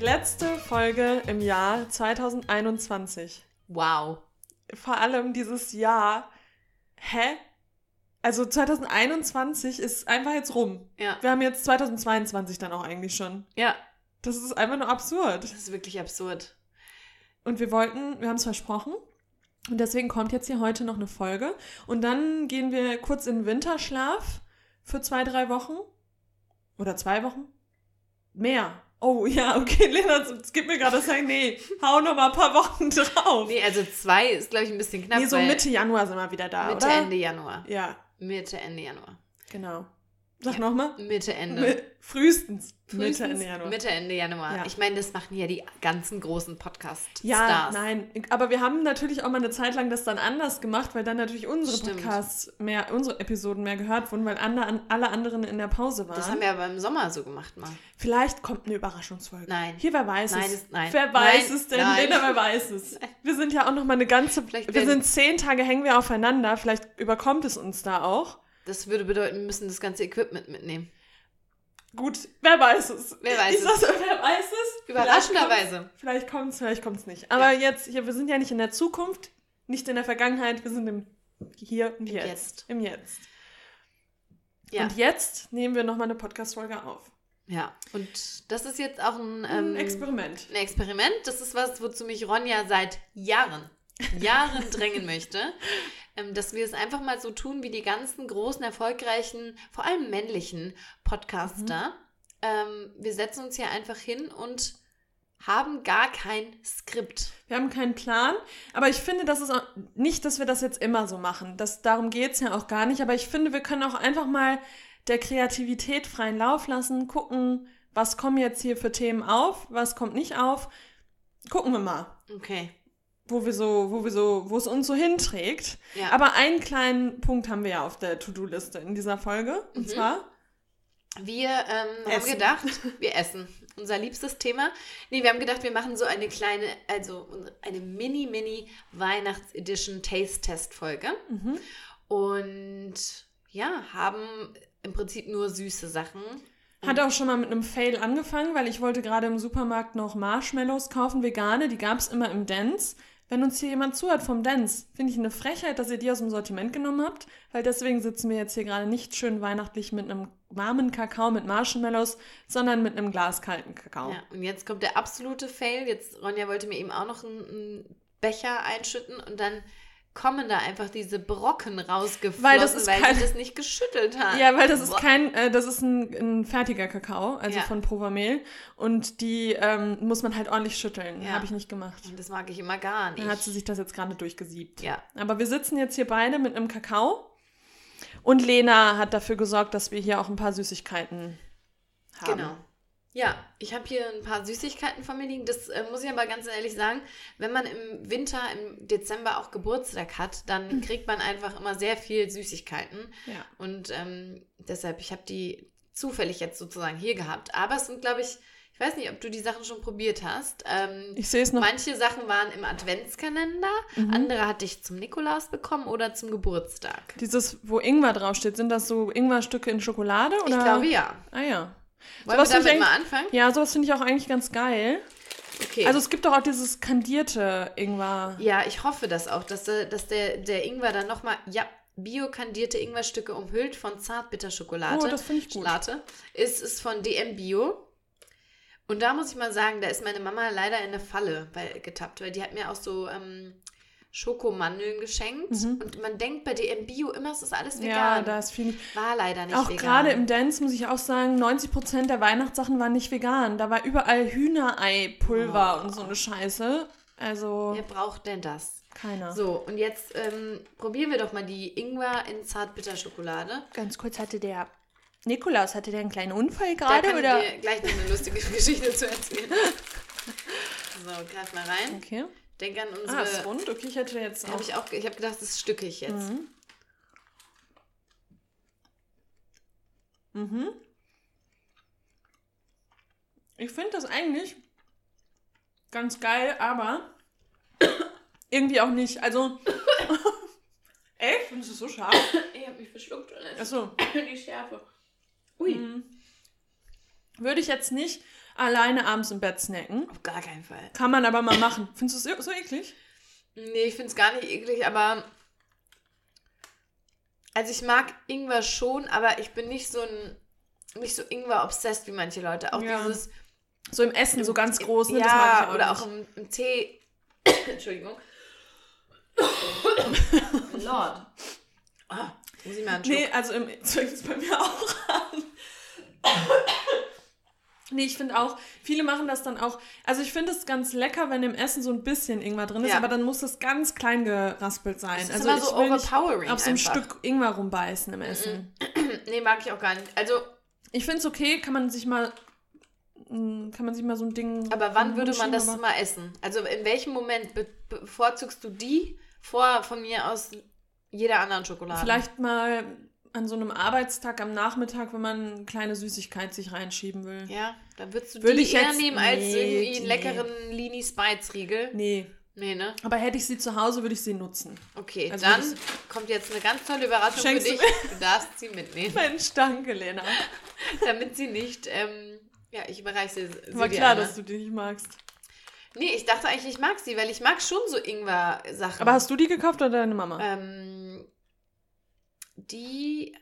Die letzte Folge im Jahr 2021. Wow. Vor allem dieses Jahr. Hä? Also 2021 ist einfach jetzt rum. Ja. Wir haben jetzt 2022 dann auch eigentlich schon. Ja, Das ist einfach nur absurd. das ist wirklich absurd. Und wir wollten, wir haben es versprochen. Und deswegen kommt jetzt hier heute noch eine Folge. Und dann gehen wir kurz in den Winterschlaf für zwei, drei Wochen. Oder zwei Wochen? Mehr. Oh ja, okay, Lena, es gibt mir gerade das sagen, nee, hau noch mal ein paar Wochen drauf. Nee, also zwei ist, glaube ich, ein bisschen knapp. nee, so Mitte Januar sind wir wieder da, Mitte, oder? Ende Januar. Ja, Mitte, Ende Januar. genau. Sag Ja. noch mal. Mitte, Ende. Mi- Frühestens. Mitte, Ende Januar. Mitte, Ende Januar. Ja. Ich meine, das machen ja die ganzen großen Podcast-Stars. Ja, nein. Aber wir haben natürlich auch mal eine Zeit lang das dann anders gemacht, weil dann natürlich unsere Stimmt. Podcasts mehr, unsere Episoden mehr gehört wurden, weil andere, alle anderen in der Pause waren. Das haben wir aber im Sommer so gemacht mal. Vielleicht kommt eine Überraschungsfolge. Nein. Hier, wer weiß Nein, es? nein. Wer weiß Nein, es denn? nein. Lena, wer weiß es? Wir sind ja auch noch mal eine ganze. Vielleicht wir sind zehn Tage hängen wir aufeinander. Vielleicht überkommt es uns da auch. Das würde bedeuten, wir müssen das ganze Equipment mitnehmen. Gut, wer weiß es? Wer weiß ich es? Sag, wer weiß es? Überraschenderweise. Vielleicht kommt es, vielleicht kommt es nicht. Aber jetzt, hier, wir sind ja nicht in der Zukunft, nicht in der Vergangenheit, wir sind im Hier und Jetzt. Jetzt. Im Jetzt. Ja. Und jetzt nehmen wir nochmal eine Podcast-Folge auf. ja. Und das ist jetzt auch ein, Ein ähm, Experiment. ein Experiment. Das ist was, wozu mich Ronja seit Jahren, Jahren drängen möchte. Ähm, dass wir es einfach mal so tun wie die ganzen großen, erfolgreichen, vor allem männlichen Podcaster. Ähm, wir setzen uns hier einfach hin und haben gar kein Skript. Wir haben keinen Plan, aber ich finde, das ist nicht, dass wir das jetzt immer so machen. Das, darum geht es ja auch gar nicht. Aber ich finde, wir können auch einfach mal der Kreativität freien Lauf lassen, gucken, was kommen jetzt hier für Themen auf, was kommt nicht auf. Gucken wir mal, Okay. Wo wir so, wo wir so, wo es uns so hinträgt. Ja. Aber einen kleinen Punkt haben wir ja auf der To-Do-Liste in dieser Folge. Und Mhm. zwar, Wir ähm, haben gedacht, wir essen. Unser liebstes Thema. Nee, wir haben gedacht, wir machen so eine kleine, also eine mini-mini Weihnachts-Edition Taste-Test-Folge. mhm. Und ja, haben im Prinzip nur süße Sachen. Hat auch schon mal mit einem Fail angefangen, weil ich wollte gerade im Supermarkt noch Marshmallows kaufen, vegane, die gab es immer im Dance. Wenn uns hier jemand zuhört vom Dance, finde ich eine Frechheit, dass ihr die aus dem Sortiment genommen habt, weil deswegen sitzen wir jetzt hier gerade nicht schön weihnachtlich mit einem warmen Kakao mit Marshmallows, sondern mit einem Glas kalten Kakao. Ja, und jetzt kommt der absolute Fail. Jetzt, Ronja wollte mir eben auch noch einen Becher einschütten und dann kommen da einfach diese Brocken rausgeflossen, Weil das weil kein- sie das nicht geschüttelt hat. Ja, weil das ist kein, äh, das ist ein, ein fertiger Kakao, also Ja. von Provamel. Und die ähm, muss man halt ordentlich schütteln. Ja. Habe ich nicht gemacht. Und das mag ich immer gar nicht. Dann hat sie sich das jetzt gerade durchgesiebt. ja. Aber wir sitzen jetzt hier beide mit einem Kakao. Und Lena hat dafür gesorgt, dass wir hier auch ein paar Süßigkeiten haben. Genau. Ja, ich habe hier ein paar Süßigkeiten von mir liegen. Das äh, muss ich aber ganz ehrlich sagen, wenn man im Winter, im Dezember auch Geburtstag hat, dann kriegt man einfach immer sehr viel Süßigkeiten. Ja. Und ähm, deshalb, ich habe die zufällig jetzt sozusagen hier gehabt. Aber es sind, glaube ich, ich weiß nicht, ob du die Sachen schon probiert hast. Ähm, Ich sehe es noch. manche Sachen waren im Adventskalender, Mhm. andere hatte ich zum Nikolaus bekommen oder zum Geburtstag. Dieses, wo Ingwer draufsteht, sind das so Ingwerstücke in Schokolade? Oder? Ich glaube ja. Ah ja. Wollen Sowas wir damit ich mal anfangen? Ja, sowas finde ich auch eigentlich ganz geil. Okay. Also es gibt doch auch dieses kandierte Ingwer. Ja, ich hoffe das auch, dass, der- dass der, der Ingwer dann nochmal, ja, biokandierte Ingwerstücke umhüllt von Zartbitterschokolade. Oh, das finde ich gut. Schlate. Ist, ist von DM Bio. Und da muss ich mal sagen, da ist meine Mama leider in eine Falle weil, getappt, weil die hat mir auch so ähm, Schokomandeln geschenkt. Mhm. Und man denkt bei DM Bio immer, es ist alles Ja, vegan. da ist viel nicht. War leider nicht Auch vegan. gerade im Dance muss ich auch sagen, 90% der Weihnachtssachen waren nicht vegan. Da war überall Hühnerei-Pulver Oh. und so eine Scheiße. Also Wer braucht denn das? keiner. So, und jetzt ähm, probieren wir doch mal die Ingwer in Zartbitterschokolade. Ganz kurz hatte der Nikolaus, hatte der einen kleinen Unfall Da gerade kann oder? ich dir gleich noch eine lustige Geschichte zu erzählen. So, greif mal rein. Okay. Denk an Ah, ist unsere. rund. Okay, ich hätte jetzt auch. Hab ich auch, ich habe gedacht, das ist stückig jetzt. Mhm. Mhm. Ich finde das eigentlich ganz geil, aber irgendwie auch nicht. Also. Echt? Findest du es so scharf? Ich habe mich verschluckt. Achso. Die Schärfe. Ui. Mhm. Würde ich jetzt nicht alleine abends im Bett snacken. Auf gar keinen Fall. Kann man aber mal machen. Findest du es so eklig? Nee, ich finde es gar nicht eklig, aber. Also ich mag Ingwer schon, aber ich bin nicht so ein. Nicht so Ingwer-obsessed wie manche Leute. Auch Ja. dieses. So im Essen, so ganz groß, ne? ja, ich oder nicht. auch im, im Tee. Entschuldigung. Lord. Ah, muss ich mal Schluck. Nee, also im bei mir auch an. Nee, ich finde auch, viele machen das dann auch. Also ich finde es ganz lecker, wenn im Essen so ein bisschen Ingwer drin ist, Ja. aber dann muss es ganz klein geraspelt sein. Das ist also immer ich so will auf so ein. Stück Ingwer rumbeißen im Essen. Nee, mag ich auch gar nicht. Also, Ich finde es okay, kann man sich mal mm, kann man sich mal so ein Ding. aber wann würde man das mal essen? Also, in welchem Moment be bevorzugst du die vor von mir aus jeder anderen Schokolade? Vielleicht mal an so einem Arbeitstag am Nachmittag, wenn man eine kleine Süßigkeit sich reinschieben will. Ja, dann würdest du Würde die ich eher jetzt- nehmen als nee, irgendwie einen leckeren Lini Spice Riegel. Nee. Nee, ne? Aber hätte ich sie zu Hause, würde ich sie nutzen. Okay, Also dann kommt jetzt eine ganz tolle Überraschung für dich. Du darfst sie mitnehmen, Mensch, danke, Lena. damit sie nicht. Ähm, ja, ich überreiche sie. sie War klar, einmal. dass du die nicht magst. Nee, ich dachte eigentlich, ich mag sie, weil ich mag schon so Ingwer-Sachen. Aber hast du die gekauft oder deine Mama? Ähm, die.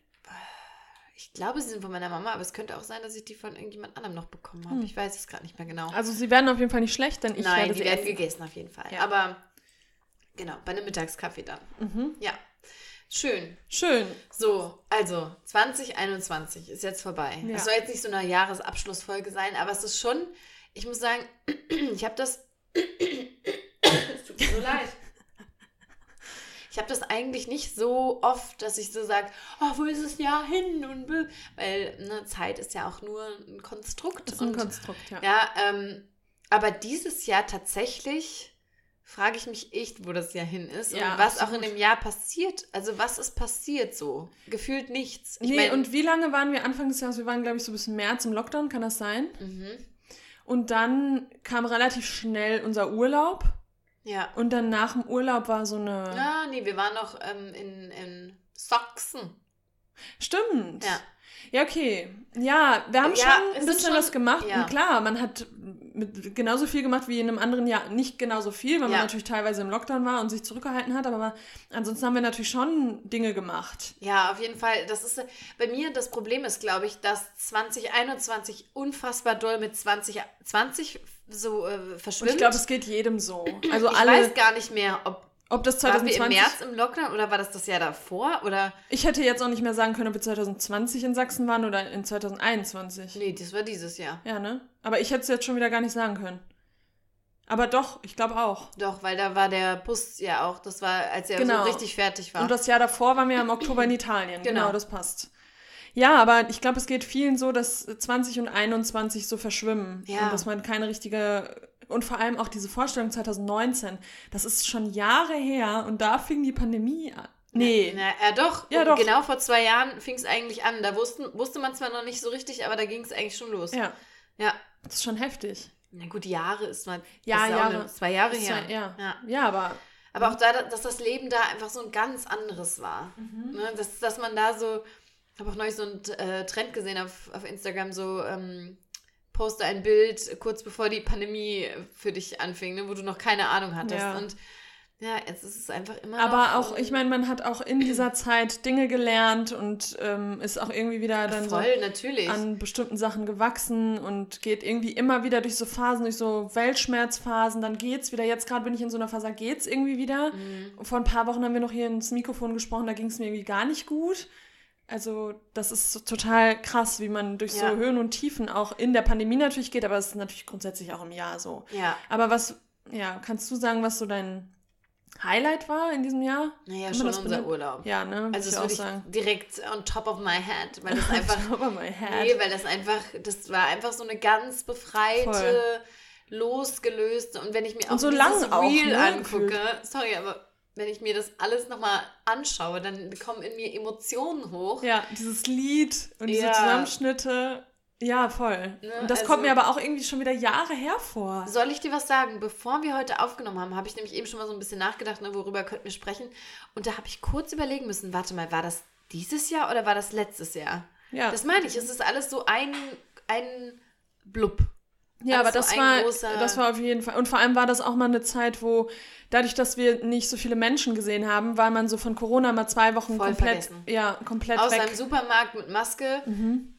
Ich glaube, sie sind von meiner Mama, aber es könnte auch sein, dass ich die von irgendjemand anderem noch bekommen habe. Hm. Ich weiß es gerade nicht mehr genau. Also sie werden auf jeden Fall nicht schlecht, denn ich Nein, werde die sie werden essen. gegessen auf jeden Fall. Ja. Aber genau, bei einem Mittagskaffee dann. Mhm. Ja. Schön. Schön. So, also 2021 ist jetzt vorbei. Ja. Es soll jetzt nicht so eine Jahresabschlussfolge sein, aber es ist schon, ich muss sagen, ich habe das. es tut mir so leid. Ich habe das eigentlich nicht so oft, dass ich so sage, oh, wo ist das Jahr hin? Und weil ne, Zeit ist ja auch nur ein Konstrukt. Das ist ein und, Konstrukt, ja. ja, ähm, aber dieses Jahr tatsächlich frage ich mich echt, wo das Jahr hin ist Ja, und was auch absolut. in dem Jahr passiert. Also was ist passiert so? Gefühlt nichts. Ich nee, mein- und wie lange waren wir Anfang des Jahres? Wir waren, glaube ich, so bis März im Lockdown, kann das sein? Mhm. Und dann kam relativ schnell unser Urlaub. Ja. Und dann nach dem Urlaub war so eine. Ah, nee, wir waren noch ähm, in, in Sachsen. Stimmt. Ja. Ja, okay. Ja, wir haben Ja, schon ein bisschen schon- was gemacht. ja. Und klar, man hat mit genauso viel gemacht wie in einem anderen Jahr. Nicht genauso viel, weil Ja. man natürlich teilweise im Lockdown war und sich zurückgehalten hat. Aber ansonsten haben wir natürlich schon Dinge gemacht. Ja, auf jeden Fall. Das ist bei mir das Problem ist, glaube ich, dass 2021 unfassbar doll mit 2020 so äh, Und verschwimmt. ich glaube, es geht jedem so. Also ich alle, weiß gar nicht mehr, ob ob das waren wir 2020. im März im Lockdown oder war das das Jahr davor oder Ich hätte jetzt auch nicht mehr sagen können, ob wir 2020 in Sachsen waren oder in 2021. nee, das war dieses Jahr. Ja, ne? Aber ich hätte es jetzt schon wieder gar nicht sagen können. Aber doch, ich glaube auch. Doch, weil da war der Bus ja auch, das war, als er Genau. so richtig fertig war. Und das Jahr davor waren wir im Oktober in Italien. Genau, Genau. das passt. Ja, aber ich glaube, es geht vielen so, dass 20 und 21 so verschwimmen. Ja. Und dass man keine richtige. Und vor allem auch diese Vorstellung 2019, das ist schon Jahre her und da fing die Pandemie an. Nee. Na, ja, doch. Ja, doch. Genau vor zwei Jahren fing es eigentlich an. Da wussten, wusste man zwar noch nicht so richtig, aber da ging es eigentlich schon los. Ja, Ja. das ist schon heftig. Na gut, Jahre ist mal. Ja, ist Jahre. eine- zwei Jahre her. war- ja. ja. Ja, aber. Aber auch da, dass das Leben da einfach so ein ganz anderes war. Mhm. Ne? Dass, dass man da so. Ich habe auch neulich so einen äh, Trend gesehen auf, auf Instagram, so. Ähm, poste ein Bild kurz bevor die Pandemie für dich anfing, ne, wo du noch keine Ahnung hattest. Ja. Und ja, jetzt ist es einfach immer Aber auch, ich meine, man hat auch in dieser Zeit Dinge gelernt und ähm, ist auch irgendwie wieder dann so voll, natürlich. an bestimmten Sachen gewachsen und geht irgendwie immer wieder durch so Phasen, durch so Weltschmerzphasen, dann geht's wieder. Jetzt gerade bin ich in so einer Phase, da geht's irgendwie wieder. Mhm. Vor ein paar Wochen haben wir noch hier ins Mikrofon gesprochen, da ging es mir irgendwie gar nicht gut. Also, das ist so total krass, wie man durch Ja. so Höhen und Tiefen auch in der Pandemie natürlich geht, aber es ist natürlich grundsätzlich auch im Jahr so. Ja, Aber was, ja, kannst du sagen, was so dein Highlight war in diesem Jahr? naja, schon unser? Urlaub. Ja, ne? Also ich das auch würde sagen. ich direkt on top of my head, weil das einfach, Over my head. nee, weil das einfach, das war einfach so eine ganz befreite, Voll. losgelöste und wenn ich mir auch Und so dieses auch, Reel ne, angucke, sorry, aber wenn ich mir das alles nochmal anschaue, dann kommen in mir Emotionen hoch. Ja, dieses Lied und diese Ja. Zusammenschnitte. Ja, voll. Ne, und das also- kommt mir aber auch irgendwie schon wieder Jahre hervor. Soll ich dir was sagen? Bevor wir heute aufgenommen haben, habe ich nämlich eben schon mal so ein bisschen nachgedacht, ne, worüber könnten wir sprechen. Und da habe ich kurz überlegen müssen, warte mal, war das dieses Jahr oder war das letztes Jahr? Ja. Das meine ich, es ist alles so ein, ein Blub. Ja, aber Alles das war, das war auf jeden Fall. Und vor allem war das auch mal eine Zeit, wo dadurch, dass wir nicht so viele Menschen gesehen haben, war man so von Corona mal zwei Wochen Voll komplett, vergessen. ja, komplett Außer weg. im Supermarkt mit Maske. Mhm.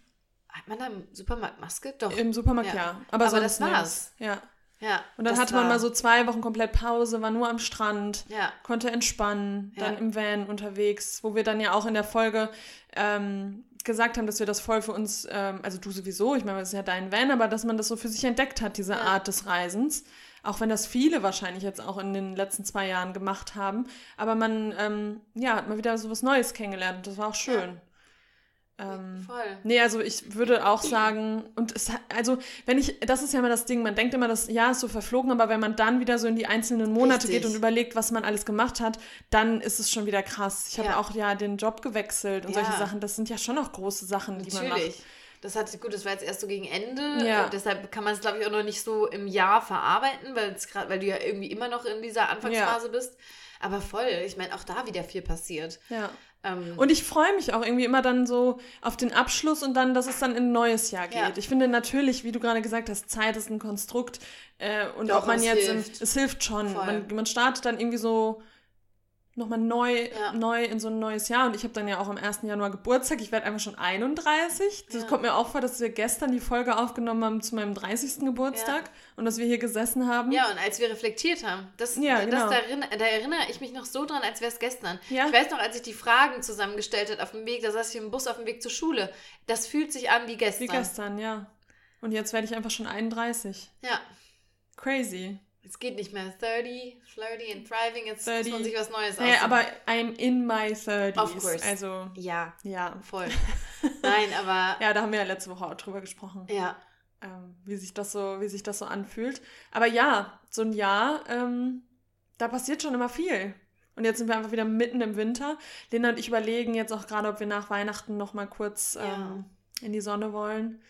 Hat man da im Supermarkt Maske? Doch. Im Supermarkt, Ja. ja. Aber, Aber sonst das war's. Ja. ja. Und dann hatte man mal so zwei Wochen komplett Pause, war nur am Strand, Ja. konnte entspannen, Ja. dann im Van unterwegs, wo wir dann ja auch in der Folge ähm, gesagt haben, dass wir das voll für uns, ähm, also du sowieso, ich meine, das ist ja dein Van, aber dass man das so für sich entdeckt hat, diese Ja. Art des Reisens. Auch wenn das viele wahrscheinlich jetzt auch in den letzten zwei Jahren gemacht haben. Aber man, ähm, ja, hat mal wieder so was Neues kennengelernt und das war auch schön. Ähm, Voll. Nee, also ich würde auch sagen, und es also wenn ich, das ist ja immer das Ding, man denkt immer, das Jahr ist so verflogen, aber wenn man dann wieder so in die einzelnen Monate Richtig. geht und überlegt, was man alles gemacht hat, dann ist es schon wieder krass. Ich habe Ja. auch ja den Job gewechselt und Ja. solche Sachen, das sind ja schon auch große Sachen, die man macht. Natürlich. Das hat gut, das war jetzt erst so gegen Ende. Ja. Äh, deshalb kann man es, glaube ich, auch noch nicht so im Jahr verarbeiten, weil du ja irgendwie immer noch in dieser Anfangsphase bist. Aber voll, ich meine, auch da wieder viel passiert. Ja. Ähm, Und ich freue mich auch irgendwie immer dann so auf den Abschluss und dann, dass es dann in ein neues Jahr geht. Ja. Ich finde natürlich, wie du gerade gesagt hast, Zeit ist ein Konstrukt äh, und Doch, ob man es jetzt, hilft. In, es hilft schon. Man, man startet dann irgendwie so nochmal neu, Ja. neu in so ein neues Jahr und ich habe dann ja auch am 1. Januar Geburtstag. Ich werde einfach schon 31. Das Ja. kommt mir auch vor, dass wir gestern die Folge aufgenommen haben zu meinem 30. Geburtstag und dass wir hier gesessen haben. ja, und als wir reflektiert haben, das, Ja, das genau. da, erinnere, da erinnere ich mich noch so dran, als wäre es gestern. Ja. Ich weiß noch, als ich die Fragen zusammengestellt habe auf dem Weg, da saß ich im Bus auf dem Weg zur Schule. Das fühlt sich an wie gestern. Wie gestern, ja. Und jetzt werde ich einfach schon 31. Ja. Crazy. Es geht nicht mehr 30, flirty and thriving. Jetzt 30. muss man sich was Neues Naja, aussuchen. aber I'm in my 30s. Of course. Also, Ja, ja. voll. Nein, aber Ja, da haben wir ja letzte Woche auch drüber gesprochen, ja. ähm, wie, sich das so, wie sich das so anfühlt. Aber ja, so ein Jahr, ähm, da passiert schon immer viel. Und jetzt sind wir einfach wieder mitten im Winter. Lena und ich überlegen jetzt auch gerade, ob wir nach Weihnachten noch mal kurz Ja. ähm, in die Sonne wollen.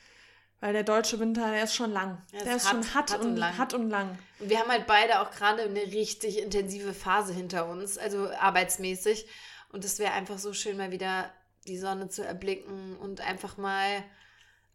Weil der deutsche Winter, der ist schon lang. Der der ist ist schon hart- hart, hart und lang. hart und lang. Und wir haben halt beide auch gerade eine richtig intensive Phase hinter uns, also arbeitsmäßig. Und es wäre einfach so schön, mal wieder die Sonne zu erblicken und einfach mal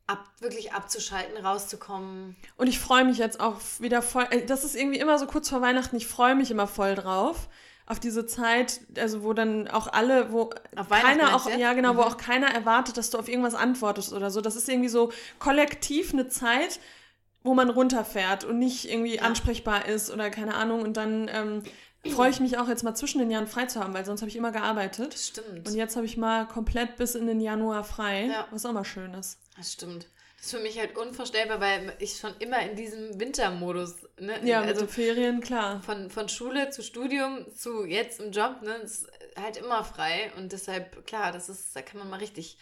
ab, wirklich abzuschalten, rauszukommen. Und ich freue mich jetzt auch wieder voll. äh, Das ist irgendwie immer so kurz vor Weihnachten. Ich freue mich immer voll drauf. Auf diese Zeit, also wo dann auch alle, wo keiner auch, ja genau, wo Mhm. auch keiner erwartet, dass du auf irgendwas antwortest oder so. Das ist irgendwie so kollektiv eine Zeit, wo man runterfährt und nicht irgendwie Ja. ansprechbar ist oder keine Ahnung. Und dann ähm, freue ich mich auch jetzt mal zwischen den Jahren frei zu haben, weil sonst habe ich immer gearbeitet. Das stimmt. Und jetzt habe ich mal komplett bis in den Januar frei, Ja. was auch mal schön ist. Das stimmt. Das ist für mich halt unvorstellbar, weil ich schon immer in diesem Wintermodus, ne? Ja, mit also den Ferien, klar. von, von Schule zu Studium zu jetzt im Job, ne, ist halt immer frei und deshalb, klar, das ist, da kann man mal richtig,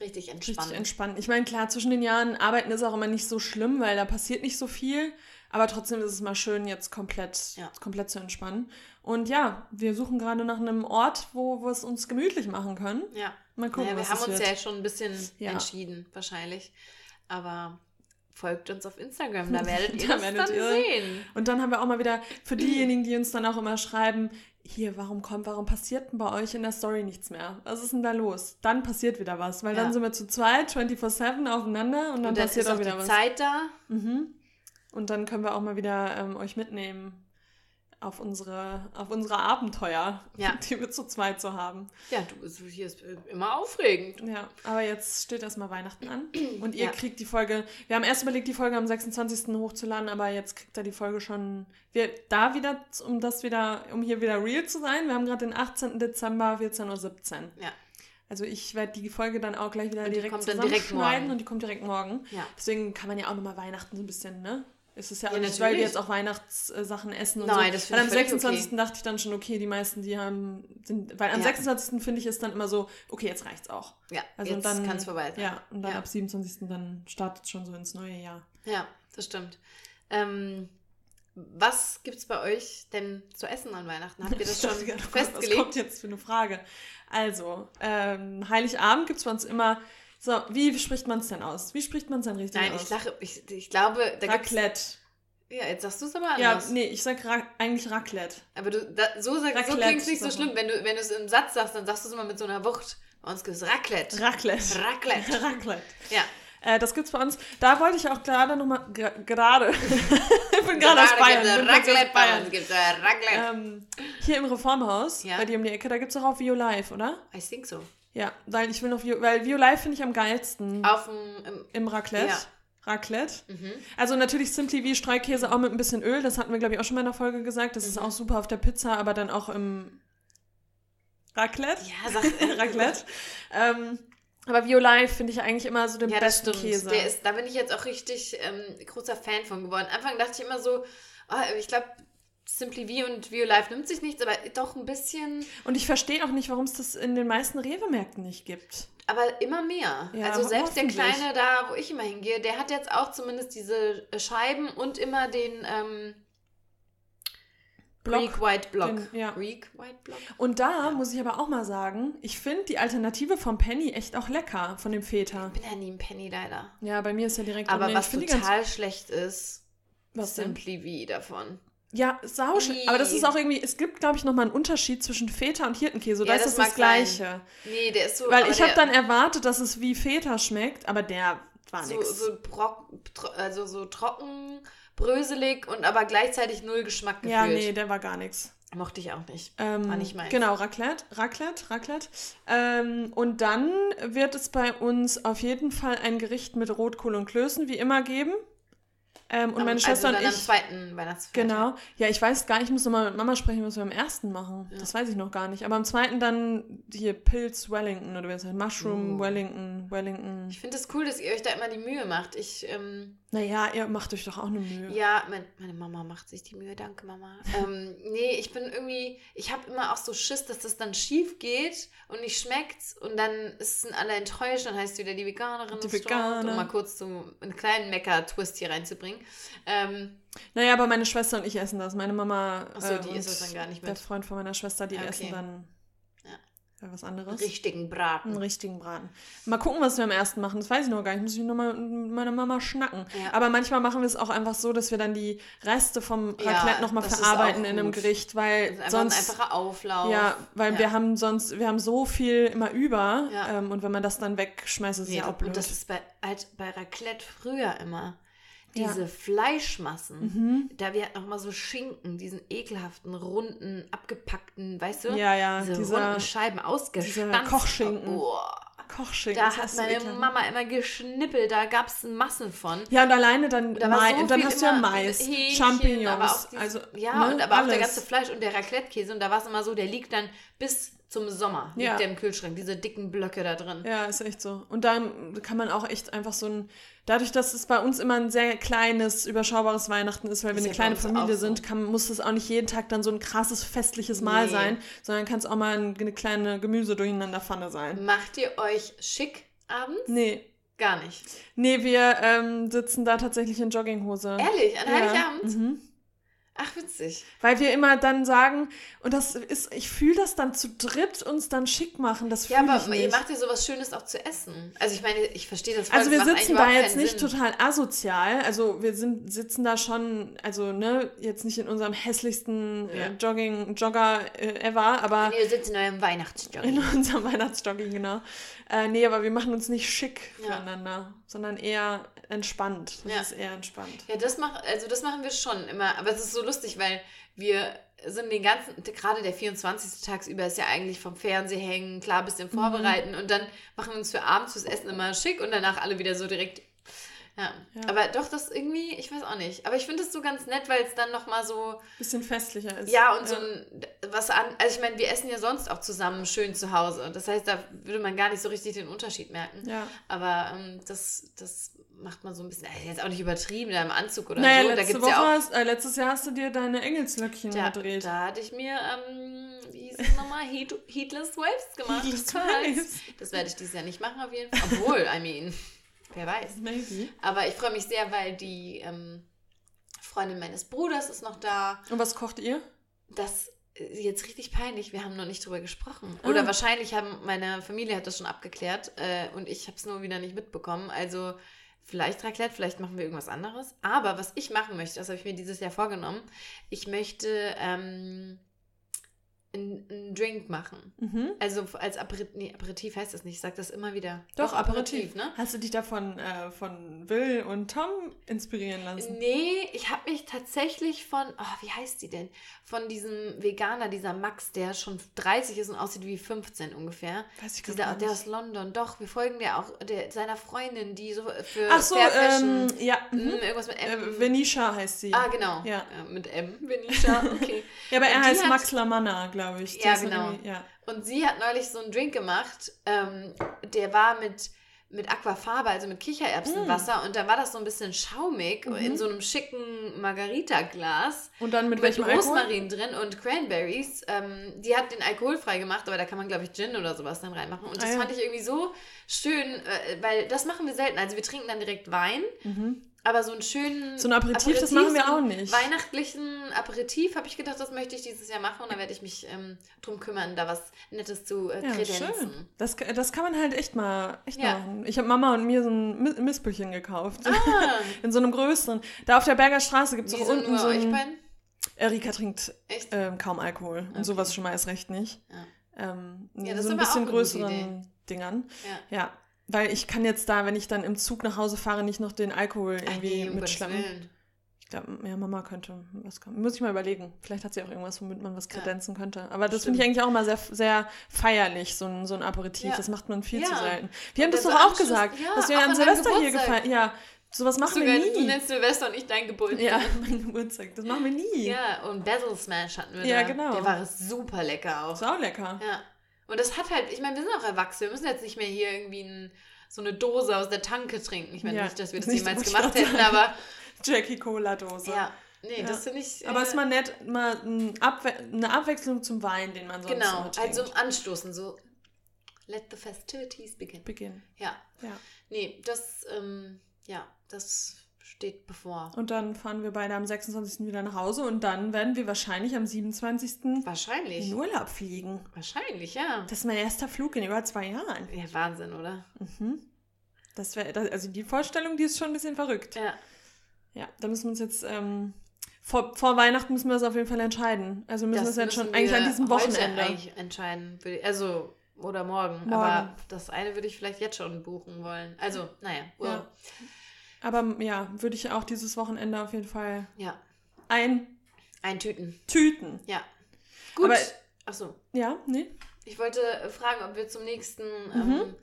richtig entspannen. Richtig entspannt. Ich meine, klar, zwischen den Jahren arbeiten ist auch immer nicht so schlimm, weil da passiert nicht so viel. Aber trotzdem ist es mal schön, jetzt komplett, Ja. komplett zu entspannen. Und ja, wir suchen gerade nach einem Ort, wo wir es uns gemütlich machen können. ja. Mal gucken, naja, wir haben uns wird. ja schon ein bisschen Ja. entschieden, wahrscheinlich. Aber folgt uns auf Instagram, da werdet ihr Da das werdet dann ihr- sehen. Und dann haben wir auch mal wieder für diejenigen, die uns dann auch immer schreiben, hier, warum kommt, warum passiert denn bei euch in der Story nichts mehr? Was ist denn da los? Dann passiert wieder was, weil Ja. dann sind wir zu zweit, 24-7 aufeinander und dann, Und dann passiert auch wieder die was. Zeit da. Mhm. Und dann können wir auch mal wieder ähm, euch mitnehmen auf unsere, auf unsere Abenteuer, Ja. die wir zu zweit so haben. Ja, du, es- hier ist immer aufregend. Ja, aber jetzt steht erstmal Weihnachten an und ihr Ja. kriegt die Folge, wir haben erst überlegt, die Folge am 26. hochzuladen, aber jetzt kriegt ihr die Folge schon, wir, da wieder, um das wieder, um hier wieder real zu sein, wir haben gerade den 18. Dezember, 14.17 Uhr. Ja. Also ich werde die Folge dann auch gleich wieder Und direkt direkt zusammenschneiden morgen. und die kommt direkt morgen. Ja. Deswegen kann man ja auch nochmal Weihnachten so ein bisschen, ne? Es ist ja, Ja, auch nicht, weil wir jetzt auch Weihnachtssachen essen und Nein, so. das Weil finde am ich völlig 26. dachte ich dann schon, okay, die meisten, die haben, sind, weil am Ja. 26. finde ich es dann immer so, okay, jetzt reicht's auch. Ja, Also jetzt und dann kann es vorbei sein. Ja, und dann Ja. ab 27. dann startet es schon so ins neue Jahr. Ja, das stimmt. Ähm, was gibt es bei euch denn zu essen an Weihnachten? Habt ihr das schon dachte gerade, Was kommt festgelegt? jetzt für eine Frage? Also, ähm, Heiligabend gibt es bei uns immer. So, wie spricht man es denn aus? Wie spricht man es denn richtig Nein, aus? ich lache, ich, ich glaube, da Raclette. Ja, jetzt sagst du es aber Ja, anders. nee, ich sag ra eigentlich Raclette. Aber du, da, so, sag, so Raclette, klingt es nicht so schlimm. Wenn du, wenn du es im Satz sagst, dann sagst du es immer mit so einer Wucht. Bei uns gibt es Raclette. Raclette. Raclette. Raclette. Ja, Äh, das gibt's bei uns. Da wollte ich auch gerade nochmal, gerade, ich bin gerade aus Bayern. Gibt's bin Raclette Bayern. uns, gibt's Raclette. Ähm, hier im Reformhaus, Ja. bei dir um die Ecke, da gibt's auch auf Vio Live, oder? I think so. Ja, weil ich will noch Vio, weil Vio Live finde ich am geilsten Auf dem, im, im Raclette. Ja. Raclette. mhm. Also natürlich Simply wie Streukäse auch mit ein bisschen Öl, das hatten wir glaube ich auch schon mal in der Folge gesagt. Das ist Mhm. auch super auf der Pizza, aber dann auch im Raclette. Ja, sag, Raclette. ähm, aber Vio Live finde ich eigentlich immer so den Ja, das besten stimmt. Käse. Der ist, da bin ich jetzt auch richtig ähm, großer Fan von geworden. Am Anfang dachte ich immer so, ah, ich glaube, Simply V und Vio Live nimmt sich nichts, aber doch ein bisschen, Und ich verstehe auch nicht, warum es das in den meisten Rewe-Märkten nicht gibt. aber immer mehr. Ja, also selbst der. Kleine da, wo ich immer hingehe, der hat jetzt auch zumindest diese Scheiben und immer den ähm, Block. Greek White Block. Den- ja. Greek White Block? Und da muss ich aber auch mal sagen, ich finde die Alternative vom Penny echt auch lecker, von dem Feta. Ich bin ja nie ein Penny leider. Ja, bei mir ist ja direkt Aber was total schlecht ist, Was? Simply V davon. Ja, sauschlecht. Aber das ist auch irgendwie, es gibt, glaube ich, nochmal einen Unterschied zwischen Feta und Hirtenkäse. Ja, da ist das das das mag sein. Gleiche. Nee, der ist so. Weil ich habe dann erwartet, dass es wie Feta schmeckt, aber der war so, nix. so, brock, also so trocken, bröselig und aber gleichzeitig null Geschmack gefühlt. ja, nee, der war gar nichts. Mochte ich auch nicht. Ähm, War nicht meins. Genau, Raclette, Raclette, Raclette. Ähm, und dann wird es bei uns auf jeden Fall ein Gericht mit Rotkohl und Klößen, wie immer, geben. Ähm, und Am- meine Schwester also und am ich. zweiten Weihnachtsfeiertag. Genau. Ja, ich weiß gar nicht, ich muss nochmal mit Mama sprechen, was wir am ersten machen. Ja. Das weiß ich noch gar nicht. Aber am zweiten dann hier Pilz Wellington oder wie heißt das? Mushroom Oh. Wellington, Wellington. Ich finde es cool, dass ihr euch da immer die Mühe macht. Ich, ähm, Naja, ihr macht euch doch auch eine Mühe. ja, mein, meine Mama macht sich die Mühe, danke Mama. ähm, nee, ich bin irgendwie, ich habe immer auch so Schiss, dass das dann schief geht und nicht schmeckt und dann sind alle enttäuscht, dann heißt wieder die Veganerin Die ist dort, Veganer. um mal kurz so einen kleinen Mecker-Twist hier reinzubringen. Ähm, Naja, aber meine Schwester und ich essen das. Meine Mama Ach so, äh, die und isst es dann gar nicht der mit. Freund von meiner Schwester, die Okay. essen dann Ja. was anderes. richtigen Braten. Einen richtigen Braten. Mal gucken, was wir am ersten machen. Das weiß ich noch gar nicht. Muss ich nochmal mit meiner Mama schnacken. Ja. Aber manchmal machen wir es auch einfach so, dass wir dann die Reste vom Ja, Raclette nochmal das ist verarbeiten in einem. Gericht, weil Das ist einfach sonst. ein einfacher Auflauf. ja, weil Ja. wir haben sonst, wir haben so viel immer über Ja. ähm, und wenn man das dann wegschmeißt, ist es Nee, ja auch blöd. und das ist bei, halt bei Raclette früher immer. Ja. Diese Fleischmassen, mhm. da wir hatten auch mal so Schinken, diesen ekelhaften, runden, abgepackten, weißt du? Ja, ja, Diese dieser runden Scheiben ausgestanzt. Kochschinken. Boah. Kochschinken. Da das hat so meine ekelhaft. Mama immer geschnippelt, da gab es Massen von. Ja, und alleine dann, Da war Mais, so und dann hast du ja Mais, Hähnchen, Champignons, aber auch diese, also ja, ne, und aber auch der alles. ganze Fleisch und der Raclette-Käse. Und da war es immer so, der liegt dann bis zum Sommer, liegt Ja. der im Kühlschrank, diese dicken Blöcke da drin. Ja, ist echt so. Und dann kann man auch echt einfach so ein, dadurch, dass es bei uns immer ein sehr kleines, überschaubares Weihnachten ist, weil wir Ist eine ja kleine Familie sind, kann, muss es auch nicht jeden Tag dann so ein krasses festliches Mahl Nee. sein, sondern kann es auch mal ein- eine kleine Gemüse durcheinander Pfanne sein. Macht ihr euch schick abends? Nee. Gar nicht. Nee, wir ähm, sitzen da tatsächlich in Jogginghose. Ehrlich, an Ja. Heiligabend? Mhm. Ach, witzig. Weil wir immer dann sagen, und das ist, ich fühle das dann zu dritt uns dann schick machen, das Ja, aber ich ihr macht ja sowas Schönes auch zu essen. Also ich meine, ich verstehe das voll. Also wir sitzen da jetzt nicht Sinn. total asozial. Also wir sind, sitzen da schon, also ne, jetzt nicht in unserem hässlichsten Ja. äh, Jogging, Jogger äh, ever, aber Ihr sitzt in eurem Weihnachtsjogging. in unserem Weihnachtsjogging, genau. Äh, nee, aber wir machen uns nicht schick Ja. füreinander, sondern eher entspannt. Das Ja. ist eher entspannt. Ja, das macht, also das machen wir schon immer. Aber es ist so lustig, weil wir sind den ganzen, gerade der 24. tagsüber ist ja eigentlich vom Fernseher hängen, klar, bisschen Mhm. vorbereiten und dann machen wir uns für abends fürs Essen immer schick und danach alle wieder so direkt. Ja. Ja. Aber doch, das irgendwie, ich weiß auch nicht. Aber ich finde es so ganz nett, weil es dann nochmal so, Bisschen festlicher ist. ja, und so ein, was an, also ich meine, wir essen ja sonst auch zusammen schön zu Hause. Das heißt, da würde man gar nicht so richtig den Unterschied merken. Ja. Aber ähm, das, das macht man so ein bisschen, also jetzt auch nicht übertrieben, da im Anzug oder Naja, so. Da letzte gibt es Woche ja auch. hast, äh, letztes Jahr hast du dir deine Engelslöckchen Da, gedreht. da hatte ich mir, ähm, wie hieß es nochmal, Heat, Heatless Waves gemacht. Heatless. Waves. Das werde ich dieses Jahr nicht machen auf jeden Fall. Obwohl, I mean, wer weiß. Maybe. Aber ich freue mich sehr, weil die ähm, Freundin meines Bruders ist noch da. Und was kocht ihr? Das ist jetzt richtig peinlich, wir haben noch nicht drüber gesprochen. Ah. Oder wahrscheinlich haben meine Familie hat das schon abgeklärt äh, und ich habe es nur wieder nicht mitbekommen. Also vielleicht Raclette, vielleicht machen wir irgendwas anderes. Aber was ich machen möchte, das habe ich mir dieses Jahr vorgenommen, ich möchte ähm, einen, Drink machen. Mhm. Also als Aperitif, nee, Aperitif heißt das nicht, ich sag das immer wieder. Doch, Aperitif. ne? Hast du dich davon äh, von Will und Tom inspirieren lassen? Nee, ich habe mich tatsächlich von, oh, wie heißt die denn? Von diesem Veganer, dieser Max, der schon 30 ist und aussieht wie 15 ungefähr. Weiß ich Dieser, gar der nicht. aus London, doch, wir folgen der auch, der, seiner Freundin, die so für Ach so, Fair Fashion, ähm, ja. mm, Mhm. irgendwas mit M. Äh, Venisha heißt sie. ah, genau. Ja. Äh, mit M, Venisha, okay. Ja, aber er heißt Max Lamanna, glaube ich. Ja, Das ist genau. Ja. Und sie hat neulich so einen Drink gemacht, ähm, der war mit, mit Aquafaba, also mit Kichererbsenwasser. Mm. Und da war das so ein bisschen schaumig Mhm. in so einem schicken Margarita-Glas. Und dann mit, Mit welchem Alkohol? Rosmarin drin und Cranberries. Ähm, die hat den alkoholfrei gemacht, aber da kann man, glaube ich, Gin oder sowas dann reinmachen. Und das Ah, ja. fand ich irgendwie so schön, äh, weil das machen wir selten. Also wir trinken dann direkt Wein, Mhm. Aber so einen schönen So ein Aperitif, das machen wir so auch nicht. Weihnachtlichen Aperitif habe ich gedacht, das möchte ich dieses Jahr machen und da werde ich mich ähm, drum kümmern, da was Nettes zu äh, Ja, kredenzen. schön. Das, das kann man halt echt mal echt Ja. machen. Ich habe Mama und mir so ein Mi- Mispelchen gekauft. Ah, In so einem größeren. Da auf der Berger Straße gibt es auch unten so ein... Erika trinkt ähm, kaum Alkohol und Okay. sowas schon mal erst recht nicht. Ja. Ähm, Ja, das so ein bisschen größeren Dingern. Ja. Ja, weil ich kann jetzt da, wenn ich dann im Zug nach Hause fahre, nicht noch den Alkohol irgendwie nee, um. Willen. Ich glaube, ja, Mama könnte was kann, Muss ich mal überlegen. Vielleicht hat sie auch irgendwas, womit man was Ja. kredenzen könnte. Aber das finde ich eigentlich auch immer sehr, sehr feierlich, so ein, so ein Aperitif. Ja. Das macht man viel Ja. zu selten. Wir haben das doch auch Anschluss- gesagt, ja, dass wir deinem Silvester hier gefeiert Ja, sowas machen Sogar, wir du nie. nennst Silvester und ich dein Geburtstag. Ja, mein Geburtstag. Das machen wir nie. Ja, und Basil Smash hatten wir Ja, da. genau. Der war super lecker auch. Auch lecker. Ja. Und das hat halt, ich meine, wir sind auch erwachsen. Wir müssen jetzt nicht mehr hier irgendwie ein, so eine Dose aus der Tanke trinken. Ich meine Ja, nicht, dass wir das nicht, jemals gemacht hätten, aber Jackie Cola-Dose. ja. Nee, Ja. das finde ich. Aber äh, es ist mal nett, mal ein Abwe eine Abwechslung zum Wein, den man sonst Genau, nur trinkt. also zum Anstoßen, so. Let the festivities begin. Beginn. Ja. Ja. Nee, das, ähm, ja, das steht bevor. Und dann fahren wir beide am 26. wieder nach Hause und dann werden wir wahrscheinlich am 27. Wahrscheinlich. in Urlaub fliegen. Wahrscheinlich, ja. Das ist mein erster Flug in über zwei Jahren. Ja, Wahnsinn, oder? Mhm. Das wäre, also die Vorstellung, die ist schon ein bisschen verrückt. Ja. Ja, da müssen wir uns jetzt, ähm, vor, vor Weihnachten müssen wir das auf jeden Fall entscheiden. Also müssen wir es jetzt schon, eigentlich an diesem Wochenende. eigentlich entscheiden. Also, oder morgen. Morgen. Aber das eine würde ich vielleicht jetzt schon buchen wollen. Also, naja. well, Ja. Aber ja, würde ich auch dieses Wochenende auf jeden Fall ja. eintüten. Ein Tüten. Ja. Gut. Aber- Achso. Ja, nee. Ich wollte fragen, ob wir zum nächsten. Mhm. Ähm,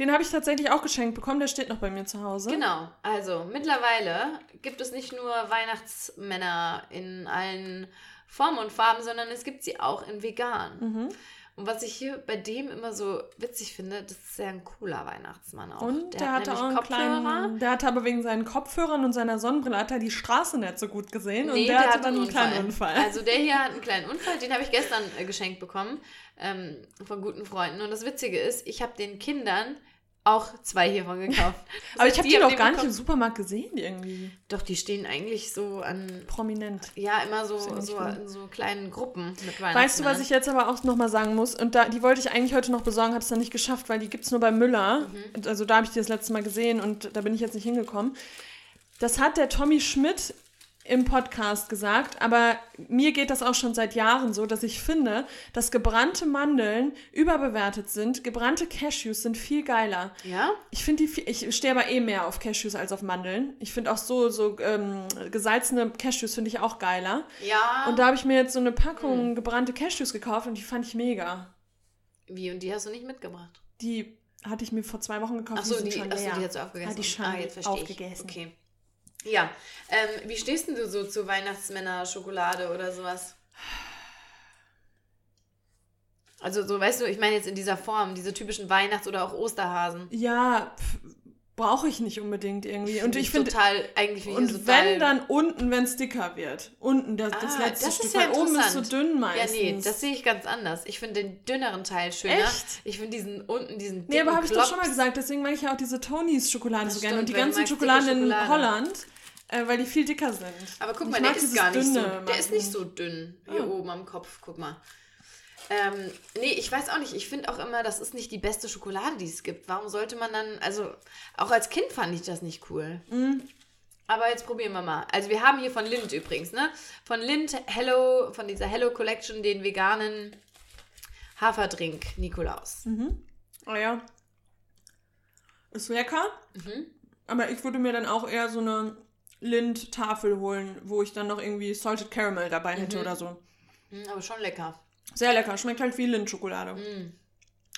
Den habe ich tatsächlich auch geschenkt bekommen, der steht noch bei mir zu Hause. Genau, also mittlerweile gibt es nicht nur Weihnachtsmänner in allen Formen und Farben, sondern es gibt sie auch in vegan. Mhm. Und was ich hier bei dem immer so witzig finde, das ist sehr ein cooler Weihnachtsmann auch. Und der, hat hatte auch einen kleinen, der hatte aber wegen seinen Kopfhörern und seiner Sonnenbrille hat er die Straße nicht so gut gesehen und Nee, der, der hatte hat dann einen einen kleinen Unfall. Also der hier hat einen kleinen Unfall, den habe ich gestern äh, geschenkt bekommen ähm, von guten Freunden. Und das Witzige ist, ich habe den Kindern auch zwei hiervon gekauft. Das aber heißt, ich habe die die noch gar nicht im. Supermarkt gesehen irgendwie. Doch, die stehen eigentlich so an Prominent. Ja, immer so, so in so kleinen Gruppen mit Weißt du, was ich jetzt aber auch nochmal sagen muss? Und da, die wollte ich eigentlich heute noch besorgen, habe es dann nicht geschafft, weil die gibt es nur bei Müller. Mhm. Also da habe ich die das letzte Mal gesehen und da bin ich jetzt nicht hingekommen. Das hat der Tommy Schmidt im Podcast gesagt, aber mir geht das auch schon seit Jahren so, dass ich finde, dass gebrannte Mandeln überbewertet sind. Gebrannte Cashews sind viel geiler. Ja? Ich finde die, ich stehe aber eh mehr auf Cashews als auf Mandeln. Ich finde auch so, so ähm, gesalzene Cashews finde ich auch geiler. Ja. Und da habe ich mir jetzt so eine Hm. Packung gebrannte Cashews gekauft und die fand ich mega. Wie, und die hast du nicht mitgebracht? Die hatte ich mir vor zwei Wochen gekauft. Achso, die, schon achso, die hast du aufgegessen. Ja, die schon ah, jetzt verstehe aufgegessen. ich. Okay. Ja. Ähm, wie stehst denn du so zu Weihnachtsmänner-Schokolade oder sowas? Also so, weißt du, ich meine jetzt in dieser Form, diese typischen Weihnachts- oder auch Osterhasen. Ja, brauche ich nicht unbedingt irgendwie. Und ich finde, total, eigentlich und das total... wenn, dann unten, wenn es dicker wird. Unten, das, das Ah, letzte das Stück, ist ja weil oben ist so dünn Ja, meistens. nee, das sehe ich ganz anders. Ich finde den dünneren Teil schöner. Echt? Ich finde diesen unten, diesen dicken Nee, aber habe ich doch schon mal gesagt, deswegen mag ich ja auch diese Tonys Schokolade Das so gerne. Und die ganzen Schokoladen in Schokolade. Holland, äh, weil die viel dicker sind. Aber guck mal, der ist gar nicht so. Der ist nicht so dünn hier Ah. oben am Kopf. Guck mal. Ähm, nee, ich weiß auch nicht. Ich finde auch immer, das ist nicht die beste Schokolade, die es gibt. Warum sollte man dann, also auch als Kind fand ich das nicht cool. Mm. Aber jetzt probieren wir mal. Also wir haben hier von Lind übrigens, ne? Von Lind Hello, von dieser Hello Collection, den veganen Haferdrink Nikolaus. Mhm. Oh ja. Ist lecker. Mhm. Aber ich würde mir dann auch eher so eine Lind-Tafel holen, wo ich dann noch irgendwie Salted Caramel dabei hätte Mhm. oder so. Mm, aber schon lecker. Sehr lecker. Schmeckt halt wie Lindschokolade. Mm.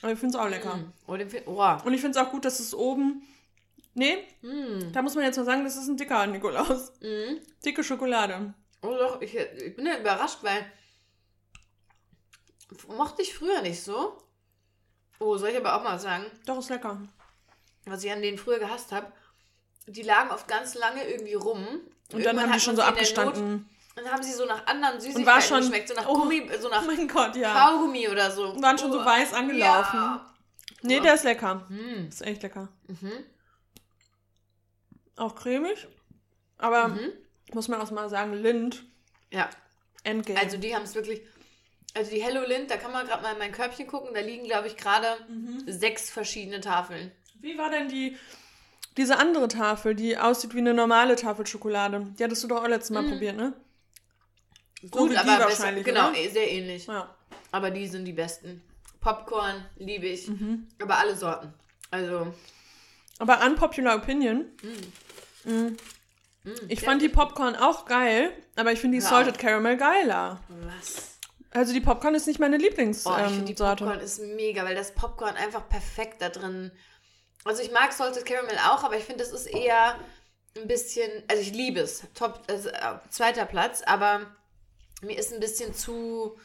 Aber ich finde es auch lecker. Mm. Oh, oh. Und ich finde es auch gut, dass es oben. Nee, Mm. da muss man jetzt mal sagen, das ist ein dicker Nikolaus. Mm. Dicke Schokolade. Oh doch, ich, ich bin ja überrascht, weil mochte ich früher nicht so. Oh, soll ich aber auch mal sagen, Doch, ist lecker. was ich an denen früher gehasst habe? Die lagen oft ganz lange irgendwie rum. Und dann haben die schon so abgestanden. Dann haben sie so nach anderen Süßigkeiten war schon- geschmeckt, so nach oh. Gummi, so nach mein Gott, ja. Kaugummi oder so. Und waren schon so Oh. weiß angelaufen. Ja. Nee, der ist lecker. Mm. Ist echt lecker. Mhm. Auch cremig. Aber Mhm. muss man auch mal sagen, Lind, Ja, Endgame. also die haben es wirklich. Also die Hello Lind, da kann man gerade mal in mein Körbchen gucken. Da liegen, glaube ich, gerade Mhm. sechs verschiedene Tafeln. Wie war denn die, diese andere Tafel, die aussieht wie eine normale Tafel Schokolade? Die hattest du doch auch letztes Mal Mhm. probiert, ne? Gut, wie die aber besser, wahrscheinlich, genau, oder? eh, sehr ähnlich. Ja. Aber die sind die besten. Popcorn liebe ich. Mhm. Aber alle Sorten. Also, Aber unpopular opinion. Mhm. mh, Ich sehr fand die Popcorn auch geil, aber ich finde die Ja. Salted Caramel geiler. Was? Also die Popcorn ist nicht meine Oh, ich Lieblingssorte. finde die Popcorn ist mega, weil das Popcorn einfach perfekt da drin. Also ich mag Salted Caramel auch, aber ich finde, das ist eher ein bisschen, also ich liebe es, top, also, äh, zweiter Platz, aber mir ist ein bisschen zu,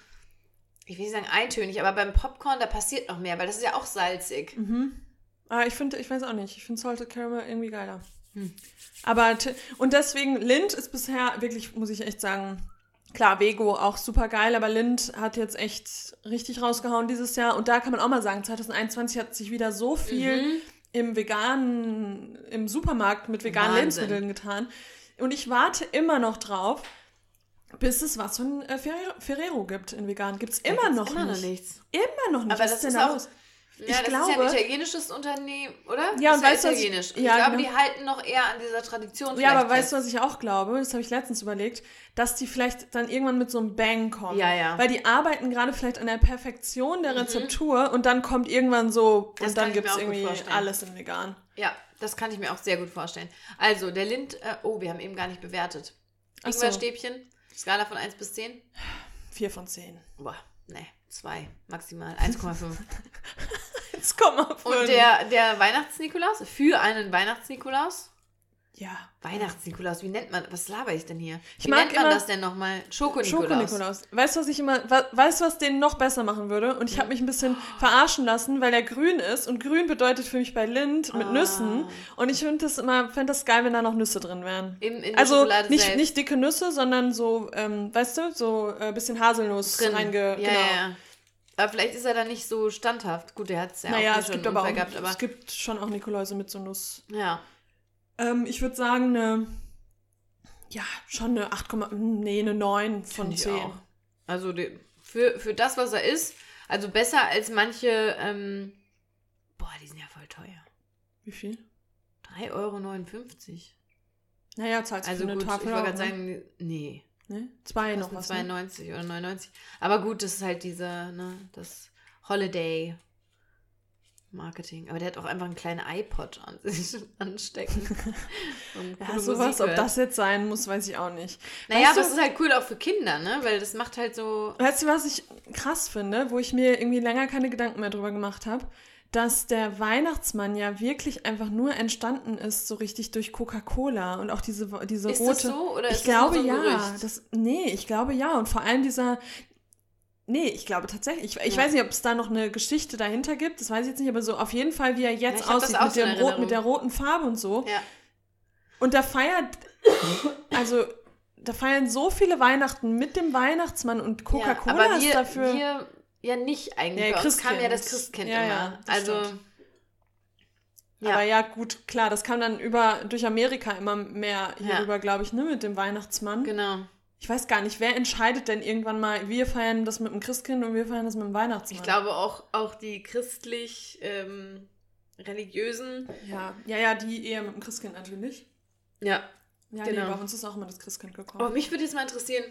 ich will nicht sagen eintönig, aber beim Popcorn, da passiert noch mehr, weil das ist ja auch salzig. Mhm. Aber ich finde, ich weiß auch nicht, ich finde Salted Caramel irgendwie geiler. Hm. Aber, und deswegen, Lind ist bisher wirklich, muss ich echt sagen, klar, Vego auch super geil, aber Lind hat jetzt echt richtig rausgehauen dieses Jahr. Und da kann man auch mal sagen, 2021 hat sich wieder so viel Mhm. Im veganen, im Supermarkt mit veganen Wahnsinn. Lebensmitteln getan. Und ich warte immer noch drauf, bis es was von äh, Ferrero, gibt in vegan. Gibt es Da immer noch immer nicht. noch nichts. Immer noch nicht. Aber was das denn ist da auch- los? Ja, Ich das ist ja glaube- ein italienisches Unternehmen, oder? Ja, Das und ist weißt du, was ich- italienisch. Ich, ja, glaube, genau. die halten noch eher an dieser Tradition. Ja, aber weißt du, was ich auch glaube? Das habe ich letztens überlegt, dass die vielleicht dann irgendwann mit so einem Bang kommen. Ja, ja. Weil die arbeiten gerade vielleicht an der Perfektion der Rezeptur und dann kommt irgendwann so Das und dann gibt es irgendwie alles in vegan. Ja, das kann ich mir auch sehr gut vorstellen. Also, der Lind, äh, oh, wir haben eben gar nicht bewertet. Ach so. Ingwerstäbchen, Skala von 1 bis 10. Vier von zehn. Boah, ne, 2, maximal 1,5. Jetzt komm mal fünf. Und der, der Weihnachtsnikolaus, für einen Weihnachtsnikolaus? Ja. Weihnachtsnikolaus, wie nennt man, was laber ich denn hier? Ich wie mag nennt man das denn nochmal? Schokonikolaus. Schoko-Nikolaus. Weißt du, was ich immer, weißt du, was den noch besser machen würde? Und ich habe mich ein bisschen verarschen lassen, weil der grün ist. Und grün bedeutet für mich bei Lind mit Ah. Nüssen. Und ich finde das immer, fände das geil, wenn da noch Nüsse drin wären. In der Also nicht, selbst. nicht dicke Nüsse, sondern so, ähm, weißt du, so ein äh, bisschen Haselnuss drin. reinge... ja, genau. ja, ja. Aber vielleicht ist er dann nicht so standhaft. Gut, er hat es ja Naja, auch es schon gibt aber auch, gehabt, aber es gibt schon auch Nikoläuse mit so Nuss. ja. Ähm, ich würde sagen, eine, ja, schon eine 8, nee, eine 9 von Finde ich 10. auch. Also die, für, für das, was er ist, also besser als manche, ähm, boah, die sind ja voll teuer. Wie viel? 3,59 Euro. Naja, zahlst du Also für eine gut, Tafel ich wollte gerade ne? sagen, nee, Ne? Zwei noch was, ne? 92 oder 99. Aber gut, das ist halt diese, ne, das Holiday Marketing. Aber der hat auch einfach einen kleinen iPod an sich anstecken. Ja, sowas, ob das jetzt sein muss, weiß ich auch nicht. Naja, Weißt aber du- es ist halt cool auch für Kinder, ne? Weil das macht halt so. Weißt du, was ich krass finde, wo ich mir irgendwie länger keine Gedanken mehr drüber gemacht habe? Dass der Weihnachtsmann ja wirklich einfach nur entstanden ist, so richtig durch Coca-Cola und auch diese, diese Ist rote. das so oder ich ist das glaube so ein ja. Gerücht? Das, nee, ich glaube ja. Und vor allem dieser. Nee, ich glaube tatsächlich. Ich, ich Ja. weiß nicht, ob es da noch eine Geschichte dahinter gibt. Das weiß ich jetzt nicht, aber so auf jeden Fall, wie er jetzt das aussieht, mit, dem Rot, mit der roten Farbe und so. Ja. Und da feiert, also da feiern so viele Weihnachten mit dem Weihnachtsmann und Coca-Cola ja, ist dafür. Wir ja nicht eigentlich. Ja, uns kam ja Christkind. das Christkind Ja, immer. ja, das also. stimmt. Ja. Aber ja, gut, klar, das kam dann über durch Amerika immer mehr Ja. hierüber, glaube ich, ne, mit dem Weihnachtsmann. Genau. Ich weiß gar nicht, wer entscheidet denn irgendwann mal, wir feiern das mit dem Christkind und wir feiern das mit dem Weihnachtsmann. Ich glaube auch, auch die christlich ähm, religiösen. Ja, ja, ja, die eher mit dem Christkind natürlich. Ja. Ja, Genau. nee, bei uns ist auch immer das Christkind Aber gekommen. mich würde jetzt mal interessieren,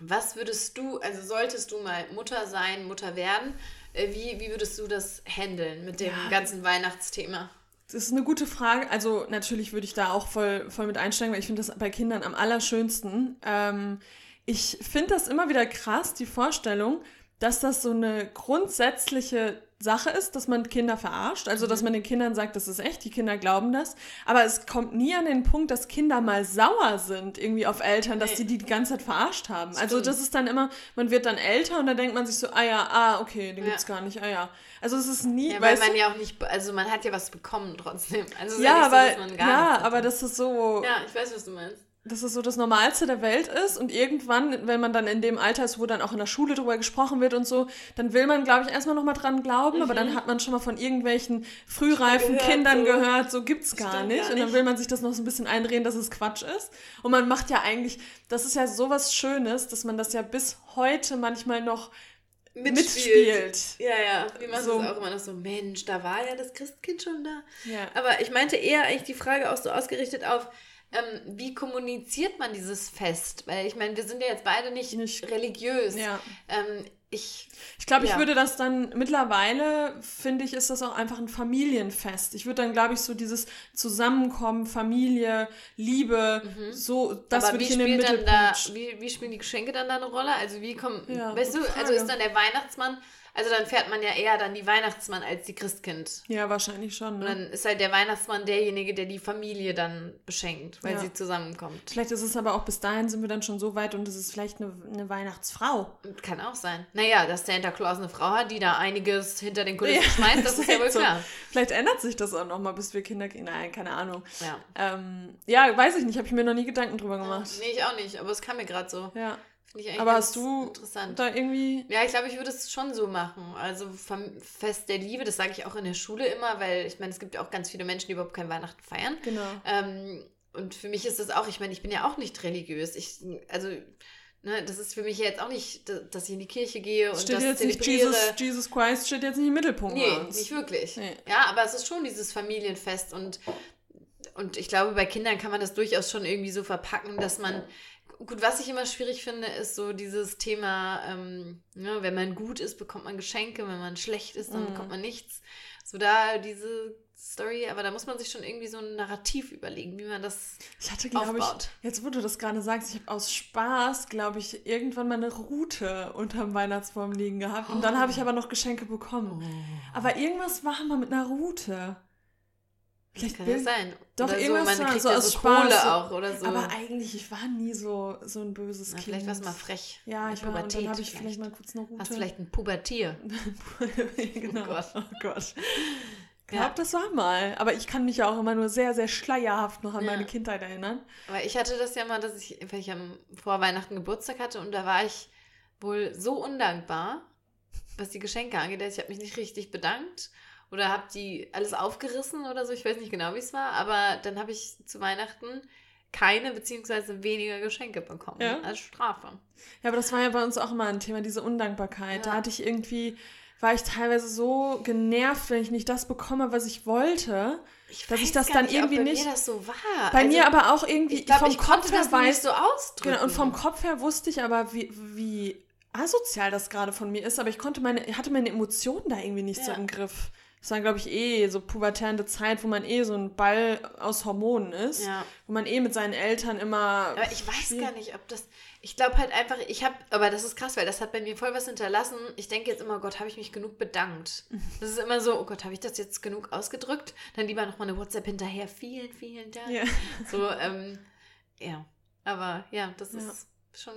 Was würdest du, also solltest du mal Mutter sein, Mutter werden, äh, wie, wie würdest du das handeln mit dem Ja. ganzen Weihnachtsthema? Das ist eine gute Frage. Also natürlich würde ich da auch voll, voll mit einsteigen, weil ich finde das bei Kindern am allerschönsten. Ähm, ich finde das immer wieder krass, die Vorstellung, dass das so eine grundsätzliche Sache ist, dass man Kinder verarscht. Also, dass man den Kindern sagt, das ist echt, die Kinder glauben das. Aber es kommt nie an den Punkt, dass Kinder mal sauer sind irgendwie auf Eltern, dass die die die ganze Zeit verarscht haben. Also, das ist dann immer, man wird dann älter und dann denkt man sich so, ah ja, ah, okay, den Ja. gibt's gar nicht, ah ja. Also, es ist nie, Ja, weil man du? ja auch nicht, also man hat ja was bekommen trotzdem. Also Ja, aber, ja, aber das ist so, Ja, ich weiß, was du meinst. Dass es so das Normalste der Welt ist und irgendwann, wenn man dann in dem Alter ist, wo dann auch in der Schule drüber gesprochen wird und so, dann will man, glaube ich, erstmal nochmal dran glauben, aber dann hat man schon mal von irgendwelchen frühreifen Mhm. gehört, Kindern so. gehört, so gibt's gar Stimmt nicht. gar Und dann nicht. will man sich das noch so ein bisschen einreden, dass es Quatsch ist. Und man macht ja eigentlich, das ist ja sowas Schönes, dass man das ja bis heute manchmal noch mitspielt. Ja, ja. Wir machen So. das auch immer noch so, Mensch, da war ja das Christkind schon da. Ja. Aber ich meinte eher eigentlich die Frage auch so ausgerichtet auf, ähm, wie kommuniziert man dieses Fest? Weil ich meine, wir sind ja jetzt beide nicht, Nicht- religiös. Ja. Ähm, ich, Ich glaube, ich Ja. würde das dann mittlerweile, finde ich, ist das auch einfach ein Familienfest. Ich würde dann, glaube ich, so dieses Zusammenkommen, Familie, Liebe, so, das aber würde wie ich in den dann da, Mittelpunkt. wie, wie spielen die Geschenke dann da eine Rolle? Also wie kommen, Ja, weißt du, gute also Frage. ist dann der Weihnachtsmann, also dann fährt man ja eher dann die Weihnachtsmann als die Christkind. ja, wahrscheinlich schon. Und Ne? dann ist halt der Weihnachtsmann derjenige, der die Familie dann beschenkt, weil Ja. sie zusammenkommt. Vielleicht ist es aber auch bis dahin sind wir dann schon so weit und es ist vielleicht eine, eine Weihnachtsfrau. Kann auch sein. Naja, dass Santa Claus eine Frau hat, die da einiges hinter den Kulissen Ja, schmeißt, das ist ja wohl so. klar. Vielleicht ändert sich das auch nochmal, bis wir Kinder kriegen. Nein, keine Ahnung. Ja. Ähm, ja, weiß ich nicht, habe ich mir noch nie Gedanken drüber gemacht. Nee, ich auch nicht, aber es kam mir gerade so. Ja. Finde ich eigentlich Aber hast du interessant. da irgendwie. Ja, ich glaube, ich würde es schon so machen. Also vom Fest der Liebe, das sage ich auch in der Schule immer, weil ich meine, es gibt ja auch ganz viele Menschen, die überhaupt kein Weihnachten feiern. Genau. Ähm, und für mich ist das auch, ich meine, ich bin ja auch nicht religiös. Ich, also, ne, das ist für mich jetzt auch nicht, da- dass ich in die Kirche gehe und Steht das jetzt nicht. Jesus, Jesus Christ steht jetzt nicht im Mittelpunkt Nee, uns. nicht wirklich. Nee. Ja, aber es ist schon dieses Familienfest und, und ich glaube, bei Kindern kann man das durchaus schon irgendwie so verpacken, dass man. Gut, was ich immer schwierig finde, ist so dieses Thema, ähm, ne, wenn man gut ist, bekommt man Geschenke, wenn man schlecht ist, dann Mhm. bekommt man nichts. So da diese Story, aber da muss man sich schon irgendwie so ein Narrativ überlegen, wie man das Ich hatte, glaube ich, aufbaut. jetzt wo du das gerade sagst, ich habe aus Spaß, glaube ich, irgendwann mal eine Route unterm Weihnachtsbaum liegen gehabt. Und dann habe ich aber noch Geschenke bekommen. Oh. Aber irgendwas war mal mit einer Route. Vielleicht Kann ja bin- sein. Doch, oder so, irgendwas man kriegt so ja aus so Kohle so- auch oder so. Aber eigentlich, ich war nie so, so ein böses Na, Kind. vielleicht war es mal frech. Ja, ich war, und dann habe ich vielleicht mal kurz eine Route. Hast du vielleicht ein Pubertier? genau. Oh Gott. Oh Gott. Ich Ja. glaube, das war mal. Aber ich kann mich ja auch immer nur sehr, sehr schleierhaft noch an Ja. meine Kindheit erinnern. Aber ich hatte das ja mal, dass ich, weil ich am vor Weihnachten Geburtstag hatte und da war ich wohl so undankbar, was die Geschenke angeht. Ich habe mich nicht richtig bedankt oder habe die alles aufgerissen oder so. Ich weiß nicht genau, wie es war, aber dann habe ich zu Weihnachten keine beziehungsweise weniger Geschenke bekommen Ja? als Strafe. Ja, aber das war ja bei uns auch immer ein Thema, diese Undankbarkeit. Da Ja. hatte ich irgendwie, war ich teilweise so genervt, wenn ich nicht das bekomme, was ich wollte. Ich Dass ich das dann nicht, irgendwie bei nicht- mir das so war. Bei Also, mir aber auch irgendwie ich glaube, vom ich Kopf her weiß, so ausdrücken. genau, und vom Kopf her wusste ich aber, wie, wie asozial das gerade von mir ist, aber ich konnte meine, hatte meine Emotionen da irgendwie nicht so Ja. im Griff. Das war, glaube ich, eh so pubertärende Zeit, wo man eh so ein Ball aus Hormonen ist, Ja. wo man eh mit seinen Eltern immer. Aber ich weiß gar nicht, ob das. Ich glaube halt einfach, ich habe, aber das ist krass, weil das hat bei mir voll was hinterlassen. Ich denke jetzt immer, Gott, habe ich mich genug bedankt. Das ist immer so, oh Gott, habe ich das jetzt genug ausgedrückt? Dann lieber nochmal eine WhatsApp hinterher. Vielen, vielen Dank. Ja. So, ähm, ja. Aber ja, das Ja. ist schon.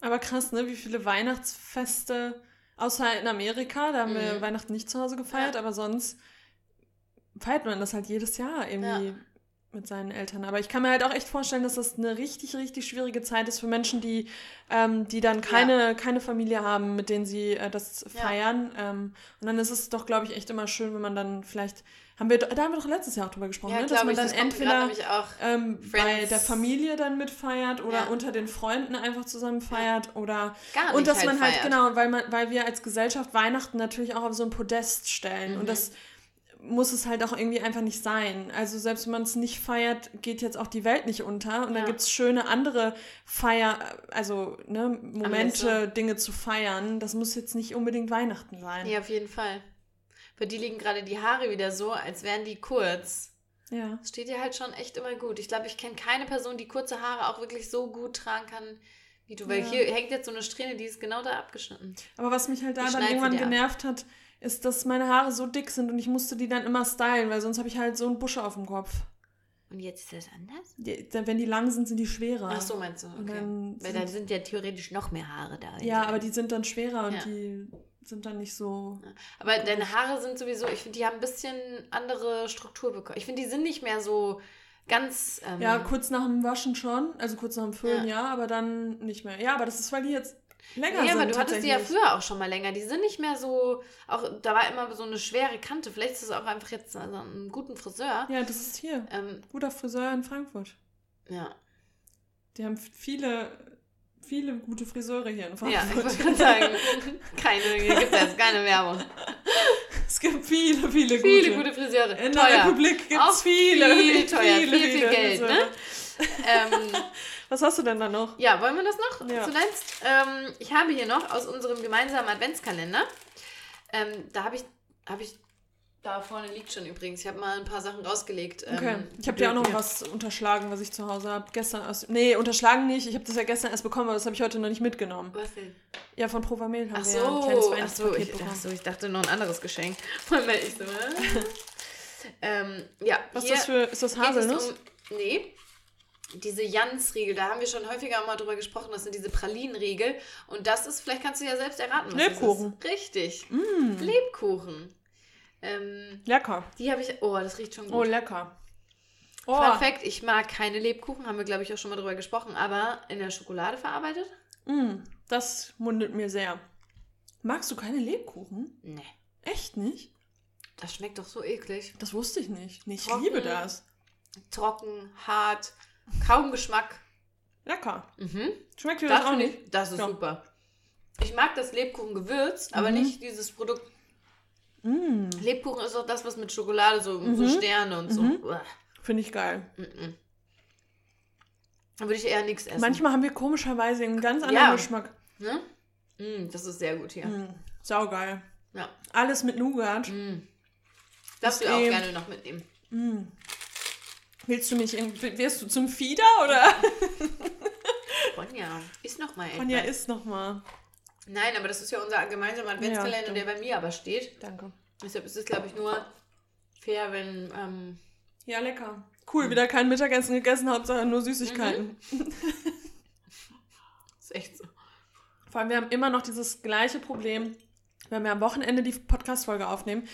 Aber krass, ne? Wie viele Weihnachtsfeste, außer in Amerika, da haben wir Mhm. Weihnachten nicht zu Hause gefeiert, aber sonst feiert man das halt jedes Jahr irgendwie Ja. mit seinen Eltern. Aber ich kann mir halt auch echt vorstellen, dass das eine richtig, richtig schwierige Zeit ist für Menschen, die, ähm, die dann keine, keine Familie haben, mit denen sie äh, das Ja. feiern. Ähm, und dann ist es doch, glaube ich, echt immer schön, wenn man dann vielleicht. Haben wir, da haben wir doch letztes Jahr auch drüber gesprochen, Ja, ne? dass man ich, dann das entweder ähm, bei der Familie dann mitfeiert oder Ja. unter den Freunden einfach zusammen feiert oder Gar nicht und dass man halt feiert. genau, weil man, weil wir als Gesellschaft Weihnachten natürlich auch auf so ein Podest stellen Mhm. und das muss es halt auch irgendwie einfach nicht sein. Also selbst wenn man es nicht feiert, geht jetzt auch die Welt nicht unter. Und dann Ja. gibt es schöne andere Feier, also ne, Momente. Dinge zu feiern. Das muss jetzt nicht unbedingt Weihnachten sein. Ja, auf jeden Fall. Bei dir liegen gerade die Haare wieder so, als wären die kurz. Ja. Das steht dir halt schon echt immer gut. Ich glaube, ich kenne keine Person, die kurze Haare auch wirklich so gut tragen kann wie du. Weil Ja. hier hängt jetzt so eine Strähne, die ist genau da abgeschnitten. Aber was mich halt da Ich dann irgendwann dir ab. genervt hat, ist, dass meine Haare so dick sind und ich musste die dann immer stylen, weil sonst habe ich halt so einen Busch auf dem Kopf. Und jetzt ist das anders? Die, dann- wenn die lang sind, sind die schwerer. Ach so, meinst du? Okay. dann Weil sind- dann sind ja theoretisch noch mehr Haare da. Ja, aber die sind dann schwerer und Ja. die sind dann nicht so. Aber deine Haare sind sowieso, ich finde, die haben ein bisschen andere Struktur bekommen. Ich finde, die sind nicht mehr so ganz. Ähm, Ja, kurz nach dem Waschen schon, also kurz nach dem Föhn, Ja. ja, aber dann nicht mehr. Ja, aber das ist, weil die jetzt länger Nee, sind. aber du hattest die ja früher auch schon mal länger. Die sind nicht mehr so. Auch da war immer so eine schwere Kante. Vielleicht ist es auch einfach jetzt also einen guten Friseur. Ja, das ist hier. Ähm, Guter Friseur in Frankfurt. ja. Die haben viele, viele gute Friseure hier in ja, ich Frankfurt. gerade sagen, keine, hier gibt es keine Werbung. es gibt viele, viele, Viele gute. gute Friseure. In der teuer. Republik gibt es viele. viel teuer, viel, viel viele Geld, ne? ähm, Was hast du denn da noch? ja, wollen wir das noch Ja. zuletzt? Ähm, ich habe hier noch aus unserem gemeinsamen Adventskalender, ähm, da habe ich, habe ich, da vorne liegt schon übrigens, ich habe mal ein paar Sachen rausgelegt. Ähm, Okay, ich habe dir auch noch was unterschlagen, was ich zu Hause habe. Gestern aus. Nee, unterschlagen nicht. Ich habe das ja gestern erst bekommen, aber das habe ich heute noch nicht mitgenommen. Was denn? Ja, von Provamil haben Ach wir ja ein kleines so, ach so, ich, bekommen. ach so, ich dachte noch ein anderes Geschenk. Weil ich so, äh? ähm, ja, Was ist das für. Ist das Haselnuss? Um, nee, diese Jans-Riegel, da haben wir schon häufiger mal drüber gesprochen, das sind diese Pralinenriegel. Und das ist, vielleicht kannst du ja selbst erraten, was Lebkuchen. das ist. Richtig, Mm, Lebkuchen. Ähm, lecker. die habe ich, oh, das riecht schon gut. Oh, lecker. Oh, Perfekt, ich mag keine Lebkuchen, haben wir, glaube ich, auch schon mal drüber gesprochen, aber in der Schokolade verarbeitet? mm, das mundet mir sehr. Magst du keine Lebkuchen? Nee. Echt nicht? Das schmeckt doch so eklig. Das wusste ich nicht. Nee, Ich Trocken. liebe das. Trocken, hart, kaum Geschmack. Lecker. Mhm. Schmeckt dir das, Das, auch nicht? ich, das ist Ja. super. Ich mag das Lebkuchen gewürzt, aber Mhm. nicht dieses Produkt. Mm, Lebkuchen ist auch das, was mit Schokolade, so, so Mhm. Sterne und so. Mhm. Finde ich geil. Mhm. Da würde ich eher nichts essen. Manchmal haben wir komischerweise einen ganz anderen Ja. Geschmack. Ne? Mm, das ist sehr gut hier. Mm, saugeil. Ja. Alles mit Nougat. Mm. Darfst Ist du auch eh- gerne noch mitnehmen. Mm. Willst du mich irgendwie, wirst du zum Fieder oder? Ronja, ist noch mal Ronja, etwas. isst noch mal. Nein, aber das ist ja unser gemeinsamer Adventskalender, Ja, der bei mir aber steht. Danke. Deshalb ist es, glaube ich, nur fair, wenn. Ähm, Ja, lecker. Cool, wieder kein Mittagessen gegessen, Hauptsache nur Süßigkeiten. ist echt so. Vor allem, wir haben immer noch dieses gleiche Problem, wenn wir am Wochenende die Podcast-Folge aufnehmen.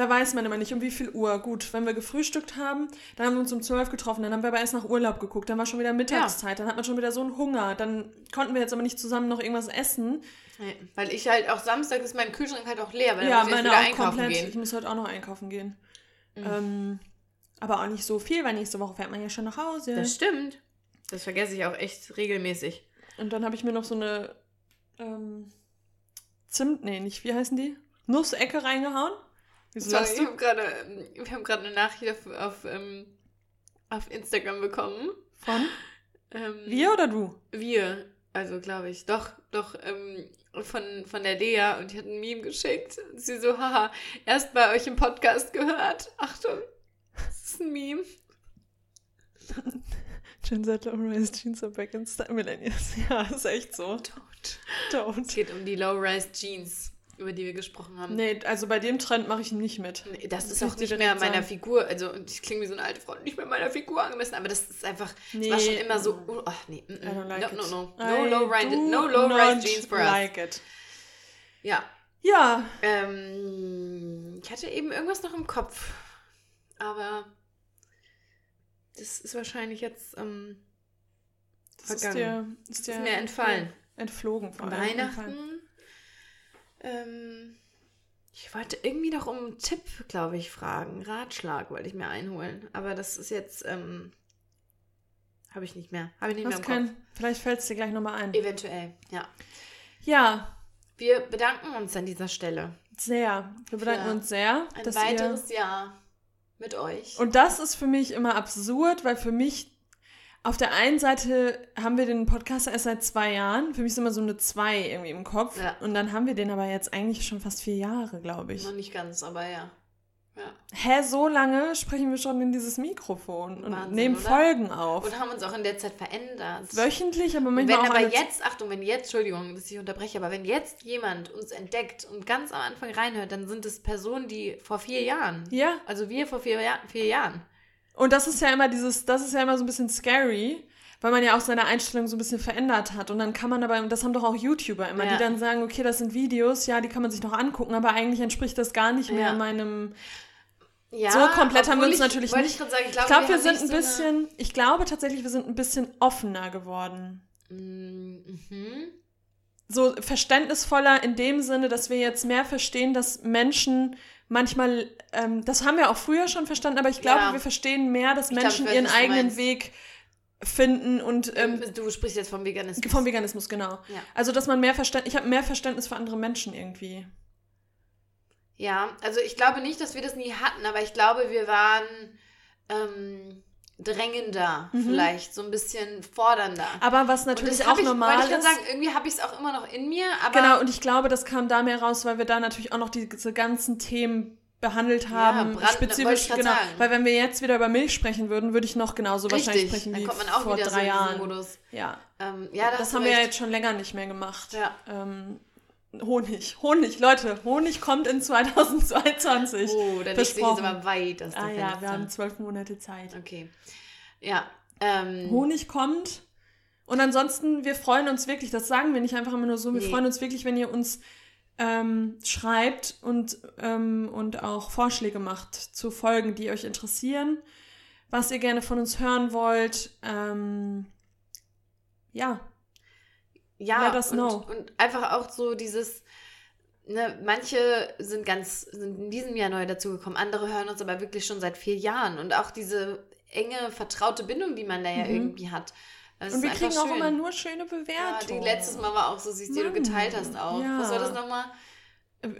Da weiß man immer nicht, um wie viel Uhr. Gut, wenn wir gefrühstückt haben, dann haben wir uns um 12 getroffen, dann haben wir aber erst nach Urlaub geguckt, dann war schon wieder Mittagszeit, dann hat man schon wieder so einen Hunger, dann konnten wir jetzt aber nicht zusammen noch irgendwas essen. Nee, weil ich halt auch Samstag ist mein Kühlschrank halt auch leer, weil ja, dann muss ich wieder auch einkaufen komplett. gehen. Ich muss heute auch noch einkaufen gehen. Mhm. Ähm, aber auch nicht so viel, weil nächste Woche fährt man ja schon nach Hause. Das stimmt. Das vergesse ich auch echt regelmäßig. Und dann habe ich mir noch so eine ähm, Zimt, nee, nicht, wie heißen die? Nussecke reingehauen. Wieso Sorry, ich hab gerade, ähm, wir haben gerade eine Nachricht auf, auf, ähm, auf Instagram bekommen. Von? Ähm, Wir oder du? Wir, also glaube ich. Doch, doch, ähm, von, von der Lea und die hat ein Meme geschickt. Und sie so, haha, erst bei euch im Podcast gehört. Achtung, das ist ein Meme. Gen Z Low-Rise Jeans are back in style Millennials. Ja, ist echt so. Es Don't. geht um die Low-Rise Jeans, über die wir gesprochen haben. Nee, also bei dem Trend mache ich nicht mit. Nee, Das ist Muss auch nicht mehr meiner sagen. Figur, also ich klinge wie so eine alte Frau, nicht mehr meiner Figur angemessen, aber das ist einfach, Nee. war schon immer so, oh, ach nee, mm, I don't mm, like no, no, no, no low rise, do no low rise jeans for us. like it. Ja, Ja, ähm, ich hatte eben irgendwas noch im Kopf, aber das ist wahrscheinlich jetzt ähm, das ist vergangen. dir, ist Das dir ist mir entfallen. Entflogen vor allem. Entfallen. Ähm, ich wollte irgendwie noch um einen Tipp, glaube ich, fragen. Ratschlag wollte ich mir einholen. Aber das ist jetzt, ähm, habe ich nicht mehr. Habe ich nicht mehr Hast im kein, vielleicht fällt es dir gleich nochmal ein. Kopf. Eventuell, ja. Ja, Wir bedanken uns an dieser Stelle. Sehr. Wir bedanken uns sehr. Ein weiteres Jahr mit euch. Und das ist für mich immer absurd, weil für mich auf der einen Seite haben wir den Podcast erst seit zwei Jahren. Für mich ist immer so eine zwei irgendwie im Kopf. Ja. Und dann haben wir den aber jetzt eigentlich schon fast vier Jahre, glaube ich. Noch nicht ganz, aber ja. ja. Hä, so lange sprechen wir schon in dieses Mikrofon und Wahnsinn, nehmen oder? Folgen auf. Und haben uns auch in der Zeit verändert. Wöchentlich, aber Und manchmal wenn auch aber jetzt, Achtung, wenn jetzt, Entschuldigung, dass ich unterbreche, aber wenn jetzt jemand uns entdeckt und ganz am Anfang reinhört, dann sind es Personen, die vor vier Jahren, Ja, also wir vor vier, Jahr, vier Jahren. Und das ist ja immer dieses, das ist ja immer so ein bisschen scary, weil man ja auch seine Einstellung so ein bisschen verändert hat. Und dann kann man aber, das haben doch auch YouTuber immer, Ja. die dann sagen, okay, das sind Videos, ja, die kann man sich noch angucken, aber eigentlich entspricht das gar nicht mehr Ja. meinem. Ja, So komplett haben wir uns ich, natürlich nicht- Ich, sagen, ich glaube, glaube, wir, haben sind ein so bisschen, ich glaube tatsächlich, wir sind ein bisschen offener geworden. Mhm. so verständnisvoller in dem Sinne, dass wir jetzt mehr verstehen, dass Menschen manchmal, ähm, das haben wir auch früher schon verstanden, aber ich glaube, Ja. wir verstehen mehr, dass Ich glaub, Menschen weiß, ihren eigenen. Weg finden und ähm, du sprichst jetzt vom Veganismus. vom Veganismus, genau. Ja. Also, dass man mehr Verständnis, ich habe mehr Verständnis für andere Menschen irgendwie. Ja, also ich glaube nicht, dass wir das nie hatten, aber ich glaube, wir waren ähm, drängender, Mhm. vielleicht so ein bisschen fordernder. Aber was Und natürlich das auch ich, normal ich ist. gerade sagen, irgendwie habe ich es auch immer noch in mir, aber Genau, und ich glaube, das kam da mehr raus, weil wir da natürlich auch noch diese ganzen Themen behandelt haben, Brand- wollte spezifisch ich genau, sagen. weil wenn wir jetzt wieder über Milch sprechen würden, würde ich noch genauso wahrscheinlich richtig, sprechen dann wie kommt man auch vor wieder drei so Jahren. Modus. Ja, Ähm, ja, da das du haben wir ja recht. jetzt schon länger nicht mehr gemacht. Ja. Ähm, Honig, Honig, Leute, Honig kommt in 2022. Oh, dann jetzt Versprochen. aber weit aus ah ja, Fenster. wir haben zwölf Monate Zeit. Okay. Ja. Ähm, Honig kommt. Und ansonsten, wir freuen uns wirklich, das sagen wir nicht einfach immer nur so, wir Nee. freuen uns wirklich, wenn ihr uns ähm, schreibt und, ähm, und auch Vorschläge macht zu Folgen, die euch interessieren, was ihr gerne von uns hören wollt. Ähm, ja, ja, und, und einfach auch so dieses, ne, manche sind ganz, sind in diesem Jahr neu dazugekommen, andere hören uns aber wirklich schon seit vier Jahren und auch diese enge, vertraute Bindung, die man da ja Mhm. irgendwie hat. Das und wir kriegen einfach auch schön. immer nur schöne Ja, Bewertungen. die letztes Mal war auch so süß, die du geteilt hast auch. ja. Was war das nochmal?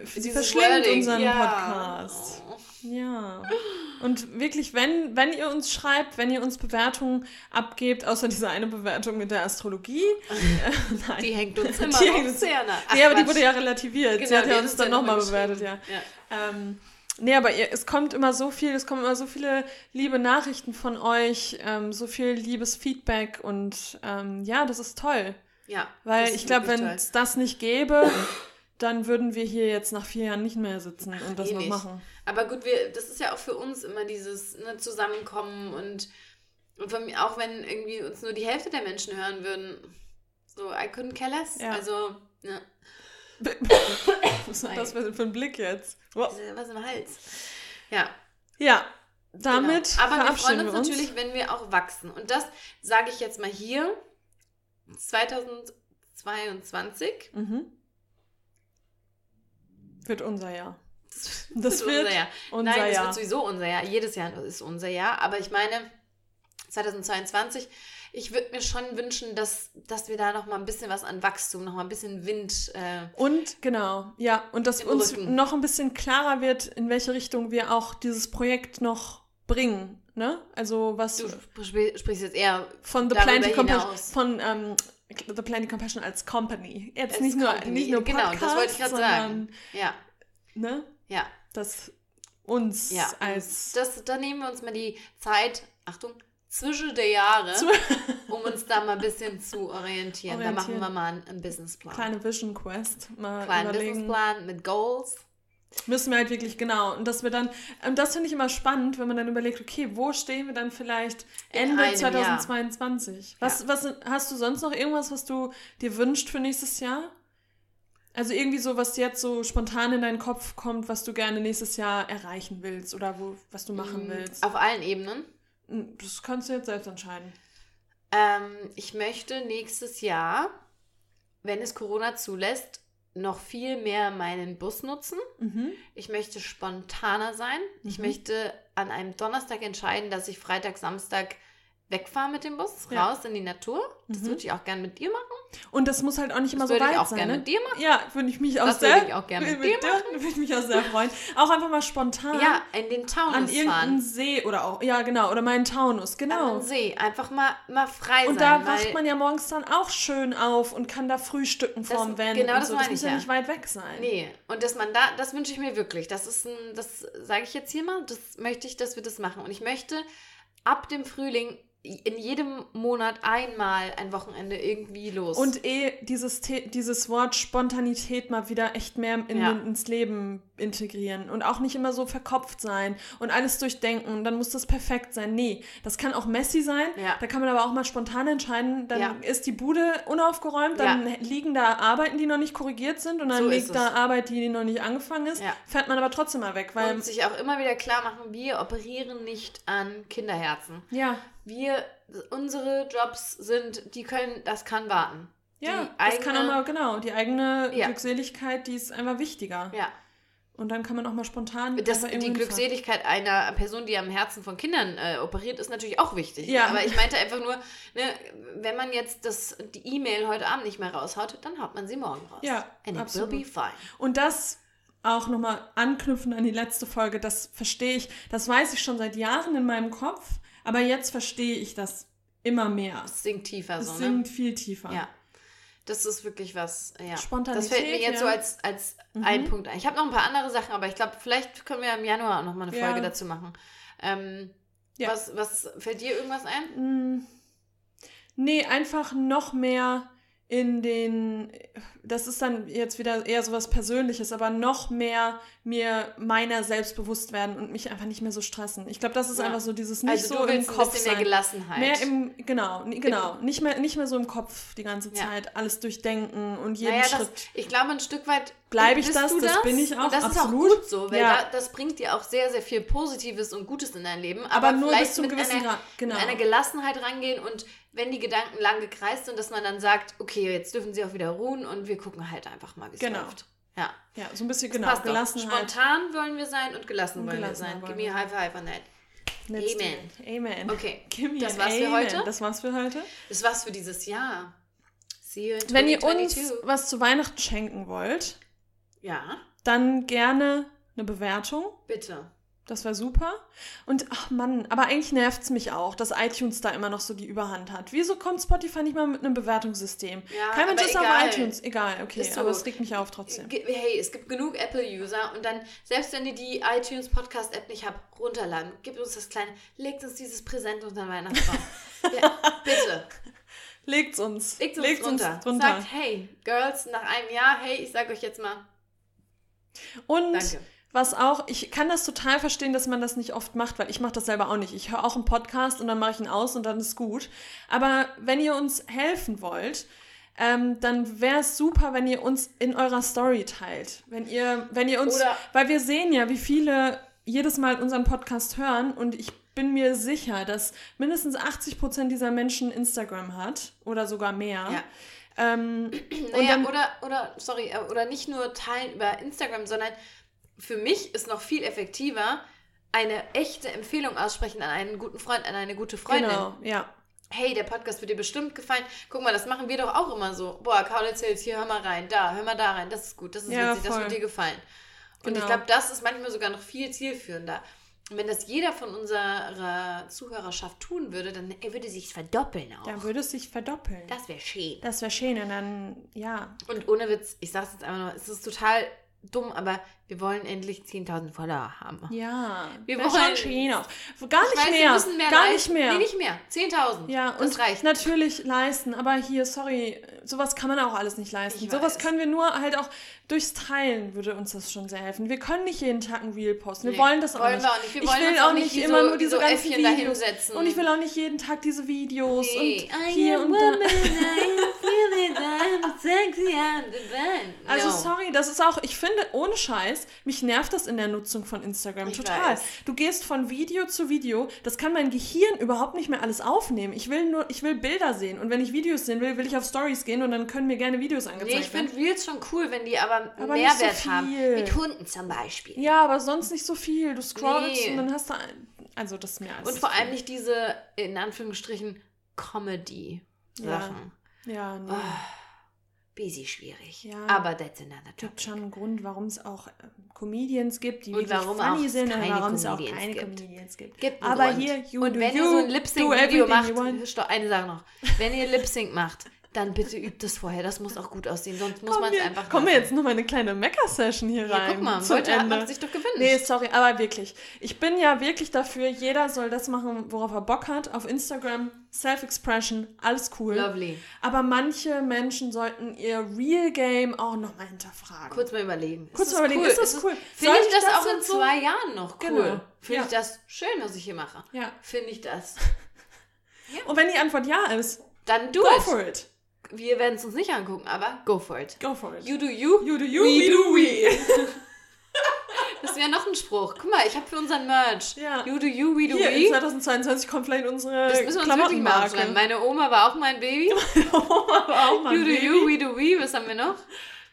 Sie Dieses verschlingt Wording, unseren ja. Podcast. Ja. Und wirklich, wenn, wenn ihr uns schreibt, wenn ihr uns Bewertungen abgebt, außer diese eine Bewertung mit der Astrologie. äh. Die hängt uns immer Die noch hängt uns- sehr nah. Ach, nee, aber die wurde ja relativiert. Sie Genau, hat die ja hat uns dann nochmal noch mal bewertet, ja. Ja. Ähm, nee, aber ihr, es kommt immer so viel, es kommen immer so viele liebe Nachrichten von euch, ähm, so viel liebes Feedback und ähm, ja, das ist toll. Ja, Weil ich glaube, wenn es das nicht gäbe, dann würden wir hier jetzt nach vier Jahren nicht mehr sitzen und das eh noch nicht. machen. Aber gut, wir, das ist ja auch für uns immer dieses ne, Zusammenkommen und, und von auch wenn irgendwie uns nur die Hälfte der Menschen hören würden, so, I couldn't care less. Ja. Also, ne, Was ist das für ein Blick jetzt? Wow. was im Hals. Ja, Ja, damit genau. Aber wir freuen uns uns. natürlich, wenn wir auch wachsen. Und das sage ich jetzt mal hier, 2022. Mhm. Wird unser Jahr. Das, Das wird unser Jahr. Unser Nein, das Jahr. wird sowieso unser Jahr. Jedes Jahr ist unser Jahr. Aber ich meine, 2022, ich würde mir schon wünschen, dass, dass wir da noch mal ein bisschen was an Wachstum, noch mal ein bisschen Wind. Äh, Und genau, ja, und dass uns Rücken. noch ein bisschen klarer wird, in welche Richtung wir auch dieses Projekt noch bringen. Ne? Also was du spr- sprichst jetzt eher von The Compassion, hinaus. von ähm, The Plenty Compassion als Company. Jetzt Als nicht nur, Company. nicht nur Genau, Podcast, das wollte ich gerade sondern, sagen. Ja, Ne? ja, dass uns ja. als Das, da nehmen wir uns mal die Zeit, Achtung, zwischen der Jahre, um uns da mal ein bisschen zu orientieren. Da machen Orientieren. wir mal einen, einen Businessplan. kleine Vision Quest mal Kleinen. Businessplan mit Goals. Müssen wir halt wirklich genau. Und dass wir dann, und das finde ich immer spannend, wenn man dann überlegt, okay, wo stehen wir dann vielleicht Ende einem 2022? Was, Ja. was hast du sonst noch irgendwas, was du dir wünschst für nächstes Jahr? Also irgendwie so, was jetzt so spontan in deinen Kopf kommt, was du gerne nächstes Jahr erreichen willst oder wo, was du machen Mm, willst. Auf allen Ebenen. Mm, Das kannst du jetzt selbst entscheiden. Ähm, ich möchte nächstes Jahr, wenn es Corona zulässt, noch viel mehr meinen Bus nutzen. Mhm. Ich möchte spontaner sein. Ich Mhm. möchte an einem Donnerstag entscheiden, dass ich Freitag, Samstag wegfahre mit dem Bus, Ja. raus in die Natur. Das Mhm. würde ich auch gerne mit dir machen. Und das muss halt auch nicht immer Das so würde ich weit auch sein. gerne ne? mit dir machen. Ja, würde ich mich auch Das sehr. würde ich auch gerne mit dir Würde ich mich auch sehr freuen. Auch einfach mal spontan Ja, in den Taunus an irgendeinen. See oder auch, ja genau, oder meinen Taunus, An genau. den See. Einfach mal, mal frei Und sein. da weil wacht man ja morgens dann auch schön auf und kann da frühstücken Das- vorm Van. genau und das so. meine Das muss ja. nicht weit weg sein. Nee, und dass man da, das wünsche ich mir wirklich. Das ist ein, das sage ich jetzt hier mal, das möchte ich, dass wir das machen. Und ich möchte ab dem Frühling in jedem Monat einmal ein Wochenende irgendwie los. Und eh dieses, dieses Wort Spontanität mal wieder echt mehr in, Ja. ins Leben integrieren und auch nicht immer so verkopft sein und alles durchdenken und dann muss das perfekt sein. Nee, das kann auch messy sein. Ja. Da kann man aber auch mal spontan entscheiden. Dann Ja. ist die Bude unaufgeräumt, dann liegen da Arbeiten, die noch nicht korrigiert sind und dann So liegt da. Arbeit, die noch nicht angefangen ist. Ja. Fährt man aber trotzdem mal weg, weil und sich auch immer wieder klar machen, wir operieren nicht an Kinderherzen. ja, Wir, unsere Jobs sind, die können, das kann warten. ja, Die das kann auch eigene- mal genau die eigene Ja. Glückseligkeit, die ist einfach wichtiger. Ja, Und dann kann man auch mal spontan das, die. Glückseligkeit einer Person, die am Herzen von Kindern äh, operiert, ist natürlich auch wichtig. Ja. Aber ich meinte einfach nur, ne, wenn man jetzt das, die E-Mail heute Abend nicht mehr raushaut, dann haut man sie morgen raus. Ja, And it absolut. will be fine. Und das auch nochmal anknüpfen an die letzte Folge, das verstehe ich, das weiß ich schon seit Jahren in meinem Kopf, aber jetzt verstehe ich das immer mehr. Es sinkt tiefer Es so, sinkt ne? viel tiefer. Ja. Das ist wirklich was, ja. Spontanität, Das fällt mir jetzt ja. so als, als Mhm. ein Punkt ein. Ich habe noch ein paar andere Sachen, aber ich glaube, vielleicht können wir im Januar auch noch mal eine Ja. Folge dazu machen. Ähm, Ja. was, was fällt dir irgendwas ein? Mm, Nee, einfach noch mehr in den, das ist dann jetzt wieder eher so was Persönliches, aber noch mehr mir meiner selbst bewusst werden und mich einfach nicht mehr so stressen. Ich glaube, das ist Ja. einfach so dieses nicht Also so im ein Kopf bisschen mehr sein. Gelassenheit. Mehr im, genau, genau, nicht mehr, nicht mehr so im Kopf die ganze Ja. Zeit, alles durchdenken und jeden naja, Schritt. das, ich glaube, ein Stück weit Bleib ich das, du das bin ich auch, Und das absolut. ist auch gut so, weil Ja. da, das bringt dir auch sehr, sehr viel Positives und Gutes in dein Leben. aber nur vielleicht bis zum mit gewissen Grad. Genau. mit einer Gelassenheit rangehen und wenn die Gedanken lang gekreist sind, dass man dann sagt, okay, jetzt dürfen sie auch wieder ruhen und wir gucken halt einfach mal, wie es Genau. läuft. Ja, ja, so ein bisschen das genau, doch. Gelassenheit. Spontan wollen wir sein und gelassen Und wollen wir gelassen sein. Give me a high five on that. Let's Amen. Amen. Okay, das war's für Amen. heute. Das war's für heute. Das war's für dieses Jahr. See you in Wenn ihr uns 2022. was zu Weihnachten schenken wollt, Ja, dann gerne eine Bewertung. bitte. Das wäre super. Und ach Mann, aber eigentlich nervt es mich auch, dass iTunes da immer noch so die Überhand hat. Wieso kommt Spotify nicht mal mit einem Bewertungssystem? Ja, Kein Mensch ist auf egal. iTunes. Egal, okay. So. Aber es regt mich auf trotzdem. Hey, es gibt genug Apple-User und dann, selbst wenn ihr die iTunes Podcast-App nicht habt, runterladen. Gebt uns das kleine, legt uns dieses Präsent unter den Weihnachtsbaum. ja, bitte. Legt's uns. Legt uns Legt's drunter. drunter. Sagt, hey, Girls, nach einem Jahr, hey, ich sag euch jetzt mal, Und danke. Was auch, ich kann das total verstehen, dass man das nicht oft macht, weil ich mache das selber auch nicht. Ich höre auch einen Podcast und dann mache ich ihn aus und dann ist gut. Aber wenn ihr uns helfen wollt, ähm, dann wäre es super, wenn ihr uns in eurer Story teilt. Wenn ihr, wenn ihr uns, Oder- weil wir sehen ja, wie viele jedes Mal unseren Podcast hören und ich bin mir sicher, dass mindestens 80 Prozent dieser Menschen Instagram hat oder sogar mehr. Ja. Ähm, Naja, dann- oder, oder, sorry, äh, oder nicht nur teilen über Instagram, sondern für mich ist noch viel effektiver, eine echte Empfehlung aussprechen an einen guten Freund, an eine gute Freundin. genau, ja. hey, der Podcast wird dir bestimmt gefallen. Guck mal, das machen wir doch auch immer so. Boah, Kaulitz Hills, hier hör mal rein, da, hör mal da rein, das ist gut, das ist Ja, witzig, das voll. wird dir gefallen. Und ich Genau. glaube, das ist manchmal sogar noch viel zielführender. Und wenn das jeder von unserer Zuhörerschaft tun würde, dann würde sich verdoppeln auch. Dann würde es sich verdoppeln. das wäre schön. Das wäre schön und dann, ja. Und ohne Witz, ich sag's jetzt einfach nur, es ist total dumm, aber wir wollen endlich 10.000 Follower haben. Ja. Wir wollen- schon auch. Gar nicht Ich weiß, mehr. wir müssen mehr Gar leisten. nicht mehr. Nee, nicht mehr. 10.000. ja, das und reicht. natürlich leisten, aber hier, sorry, sowas kann man auch alles nicht leisten. Ich sowas weiß. können wir nur halt auch durchs Teilen würde uns das schon sehr helfen. Wir können nicht jeden Tag ein Reel posten. Wir Nee, wollen das auch wollen nicht. wir auch nicht. Wir ich will auch nicht immer so- nur diese so ganzen Äffchen Videos. dahinsetzen. Und ich will auch nicht jeden Tag diese Videos Hey, und I hier und woman, da. It. Also No. sorry, das ist auch, ich finde, ohne Scheiß, mich nervt das in der Nutzung von Instagram Ich total. weiß. Du gehst von Video zu Video, das kann mein Gehirn überhaupt nicht mehr alles aufnehmen. Ich will nur, ich will Bilder sehen und wenn ich Videos sehen will, will ich auf Stories gehen und dann können mir gerne Videos angezeigt Nee, ich werden. finde Reels schon cool, wenn die aber, Aber nicht so Mehrwert haben. Mit Hunden zum Beispiel. Ja, aber sonst nicht so viel. Du scrollst Nee. und dann hast du ein, also das ist mir alles. Und vor allem nicht diese, in Anführungsstrichen, Comedy-Sachen. Ja, nee. Ah, busy schwierig. Ja. Aber that's another gibt topic. schon einen Grund, warum es auch ähm, Comedians gibt, die Und wirklich warum funny sind und warum es auch keine gibt. Comedians gibt. Gibt Aber Grund. hier, you Und wenn you, ihr so ein Lip-Sync-Video macht, eine Sache noch. Wenn ihr Lip-Sync macht, dann bitte übt das vorher. Das muss auch gut aussehen, sonst muss man es einfach kommen wir jetzt noch mal eine kleine Mecker-Session hier Ja, rein. guck mal, heute hat Ende. man sich doch gewünscht. Nee, sorry, aber wirklich. Ich bin ja wirklich dafür, jeder soll das machen, worauf er Bock hat. Auf Instagram, Self-Expression, alles cool. Lovely. Aber manche Menschen sollten ihr Real Game auch nochmal hinterfragen. Kurz mal überlegen. Kurz mal das überlegen, ist das cool? Finde ich das, auch in so- zwei Jahren noch cool? Genau. Finde Ja. ich das schön, was ich hier mache? Ja. Finde ich das. Und wenn die Antwort ja ist, Dann do go it. for it. Wir werden es uns nicht angucken, aber go for it. Go for it. You do you. You do you, we we do we. Das wäre noch ein Spruch. Guck mal, ich habe für unseren Merch. Ja. You do you, we do Hier, we. 2022 kommt vielleicht unsere Das müssen wir uns wirklich mal aufschreiben. Meine Oma war auch mein Baby. Aber auch mal You do Baby. you, we do we. Was haben wir noch?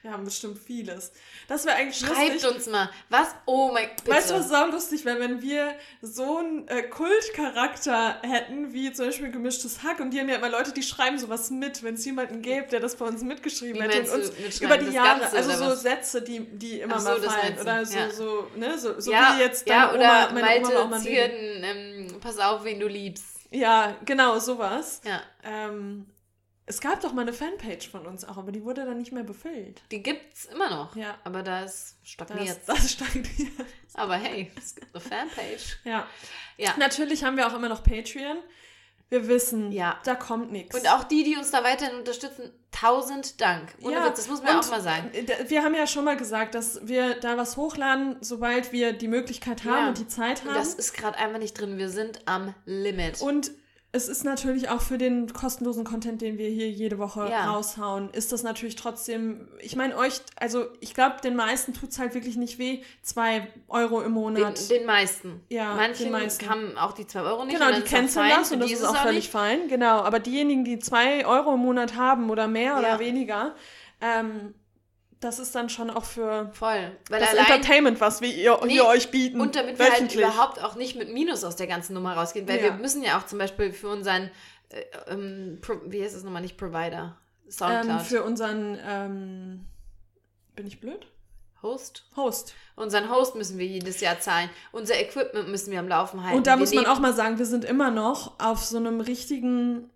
Wir haben bestimmt vieles. Das wäre eigentlich Schreibt lustig. uns mal. Was? Oh mein Gott. Weißt du, was sau lustig wäre, wenn wir so einen äh, Kultcharakter hätten, wie zum Beispiel gemischtes Hack und die haben ja immer Leute, die schreiben sowas mit, wenn es jemanden gäbe, der das bei uns mitgeschrieben Wie hätte und uns über die Jahre, Ganze, also so was? Sätze, die, die immer Ach so, mal das fallen oder so, ja. so, ne, so, so ja, wie jetzt ja, deine oder Oma, meine Malte Oma auch mal. Zierden, ähm, pass auf, wen du liebst. Ja, genau, sowas. Ja. Ähm, es gab doch mal eine Fanpage von uns auch, aber die wurde dann nicht mehr befüllt. Die gibt's immer noch. Ja. Aber da ist stagniert. Das, das stagniert. Aber hey, es gibt eine Fanpage. Ja. Ja. Natürlich haben wir auch immer noch Patreon. Wir wissen, Ja. da kommt nichts. Und auch die, die uns da weiterhin unterstützen, tausend Dank. Ohne Ja, Witz, das muss man auch mal sagen. Wir haben ja schon mal gesagt, dass wir da was hochladen, sobald wir die Möglichkeit haben Ja. und die Zeit haben. das ist gerade einfach nicht drin. Wir sind am Limit. Und es ist natürlich auch für den kostenlosen Content, den wir hier jede Woche Ja. raushauen, ist das natürlich trotzdem, ich meine euch, also ich glaube, den meisten tut es halt wirklich nicht weh, zwei Euro im den, Monat. den meisten. Ja, Manche den meisten. haben auch die 2 Euro nicht. Genau, die canceln das und das ist auch völlig nicht. fein. Genau, aber diejenigen, die zwei Euro im Monat haben oder mehr Ja. oder weniger, ähm, das ist dann schon auch für Voll. Weil das allein Entertainment, was wir ihr, Nee, hier euch bieten. Und damit wir halt überhaupt auch nicht mit Minus aus der ganzen Nummer rausgehen, weil Ja. wir müssen ja auch zum Beispiel für unseren, äh, ähm, Pro, wie heißt es nochmal, nicht Provider, Soundcloud, ähm, für unseren, ähm, bin ich blöd? Host. Host. Unseren Host müssen wir jedes Jahr zahlen. Unser Equipment müssen wir am Laufen halten. Und da wir muss man auch mal sagen, wir sind immer noch auf so einem richtigen,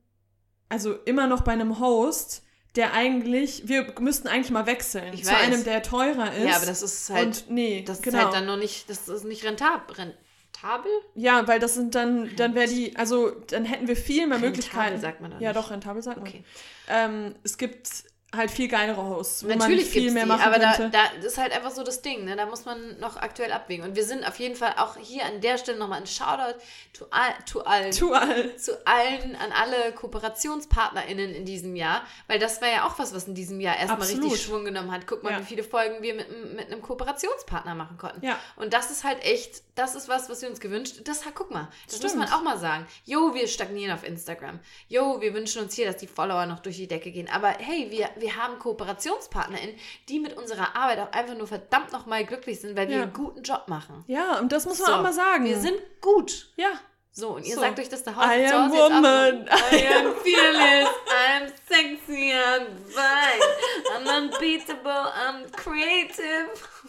also immer noch bei einem Host, der eigentlich, wir müssten eigentlich mal wechseln Ich zu weiß. einem, der teurer ist. Ja, aber das ist halt, und nee, das ist genau. halt dann noch nicht, das ist nicht rentab, rentabel? ja, weil das sind dann, dann wäre die, also dann hätten wir viel mehr Rentabel Möglichkeiten. sagt man doch Ja, nicht. doch, rentabel sagt man. Okay. Ähm, es gibt halt viel geilere Hosts, wo man Natürlich viel gibt's mehr die, machen aber da, könnte. da das ist halt einfach so das Ding, ne? da muss man noch aktuell abwägen. Und wir sind auf jeden Fall auch hier an der Stelle nochmal ein Shoutout to, all, to allen. Tu all. zu allen, an alle KooperationspartnerInnen in diesem Jahr, weil das war ja auch was, was in diesem Jahr erstmal Absolut. richtig Schwung genommen hat. Guck mal, Ja. wie viele Folgen wir mit, mit einem Kooperationspartner machen konnten. Ja. Und das ist halt echt, das ist was, was wir uns gewünscht Das guck mal, das Stimmt. muss man auch mal sagen. Jo, wir stagnieren auf Instagram. Jo, wir wünschen uns hier, dass die Follower noch durch die Decke gehen. Aber hey, wir, wir haben KooperationspartnerInnen, die mit unserer Arbeit auch einfach nur verdammt nochmal glücklich sind, weil wir Ja. einen guten Job machen. Ja, und das muss man So, auch mal sagen. Wir sind gut. ja. So, und ihr So. sagt euch das da I am Hause jetzt auch woman. I am fearless, I'm sexy, I'm fine, I'm unbeatable, I'm creative.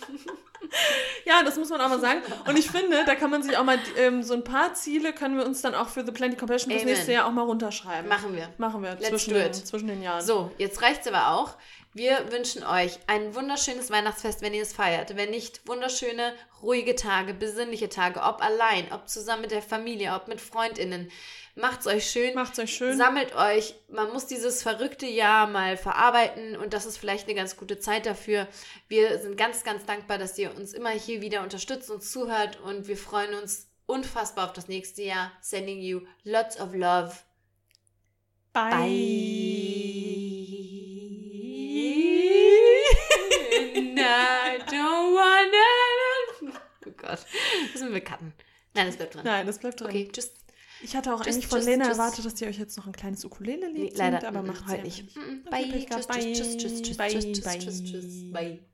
Ja, das muss man auch mal sagen. Und ich finde, da kann man sich auch mal ähm, so ein paar Ziele können wir uns dann auch für The Plenty Compassion Amen. nächste Jahr auch mal runterschreiben. Machen wir. Machen wir Let's zwischen den, zwischen den Jahren. So, jetzt reicht's aber auch. Wir wünschen euch ein wunderschönes Weihnachtsfest, wenn ihr es feiert. Wenn nicht, wunderschöne, ruhige Tage, besinnliche Tage, ob allein, ob zusammen mit der Familie, ob mit FreundInnen. Macht's euch schön. Macht's euch schön. Sammelt euch. Man muss dieses verrückte Jahr mal verarbeiten und das ist vielleicht eine ganz gute Zeit dafür. Wir sind ganz, ganz dankbar, dass ihr uns immer hier wieder unterstützt und zuhört und wir freuen uns unfassbar auf das nächste Jahr. Sending you lots of love. Bye. And I don't wanna. Oh Gott. Das müssen wir cutten. Nein, das bleibt drin. Nein, das bleibt drin. Okay, tschüss. Ich hatte auch Tschüss, eigentlich von tschüss, Lena tschüss. erwartet, dass die euch jetzt noch ein kleines Ukulele-Lied Nee, singt, leider aber mm, macht heute nicht. Mm, Okay, Bye. Tschüss, tschüss, tschüss, tschüss, tschüss, tschüss, tschüss, bye. tschüss, tschüss. Bye.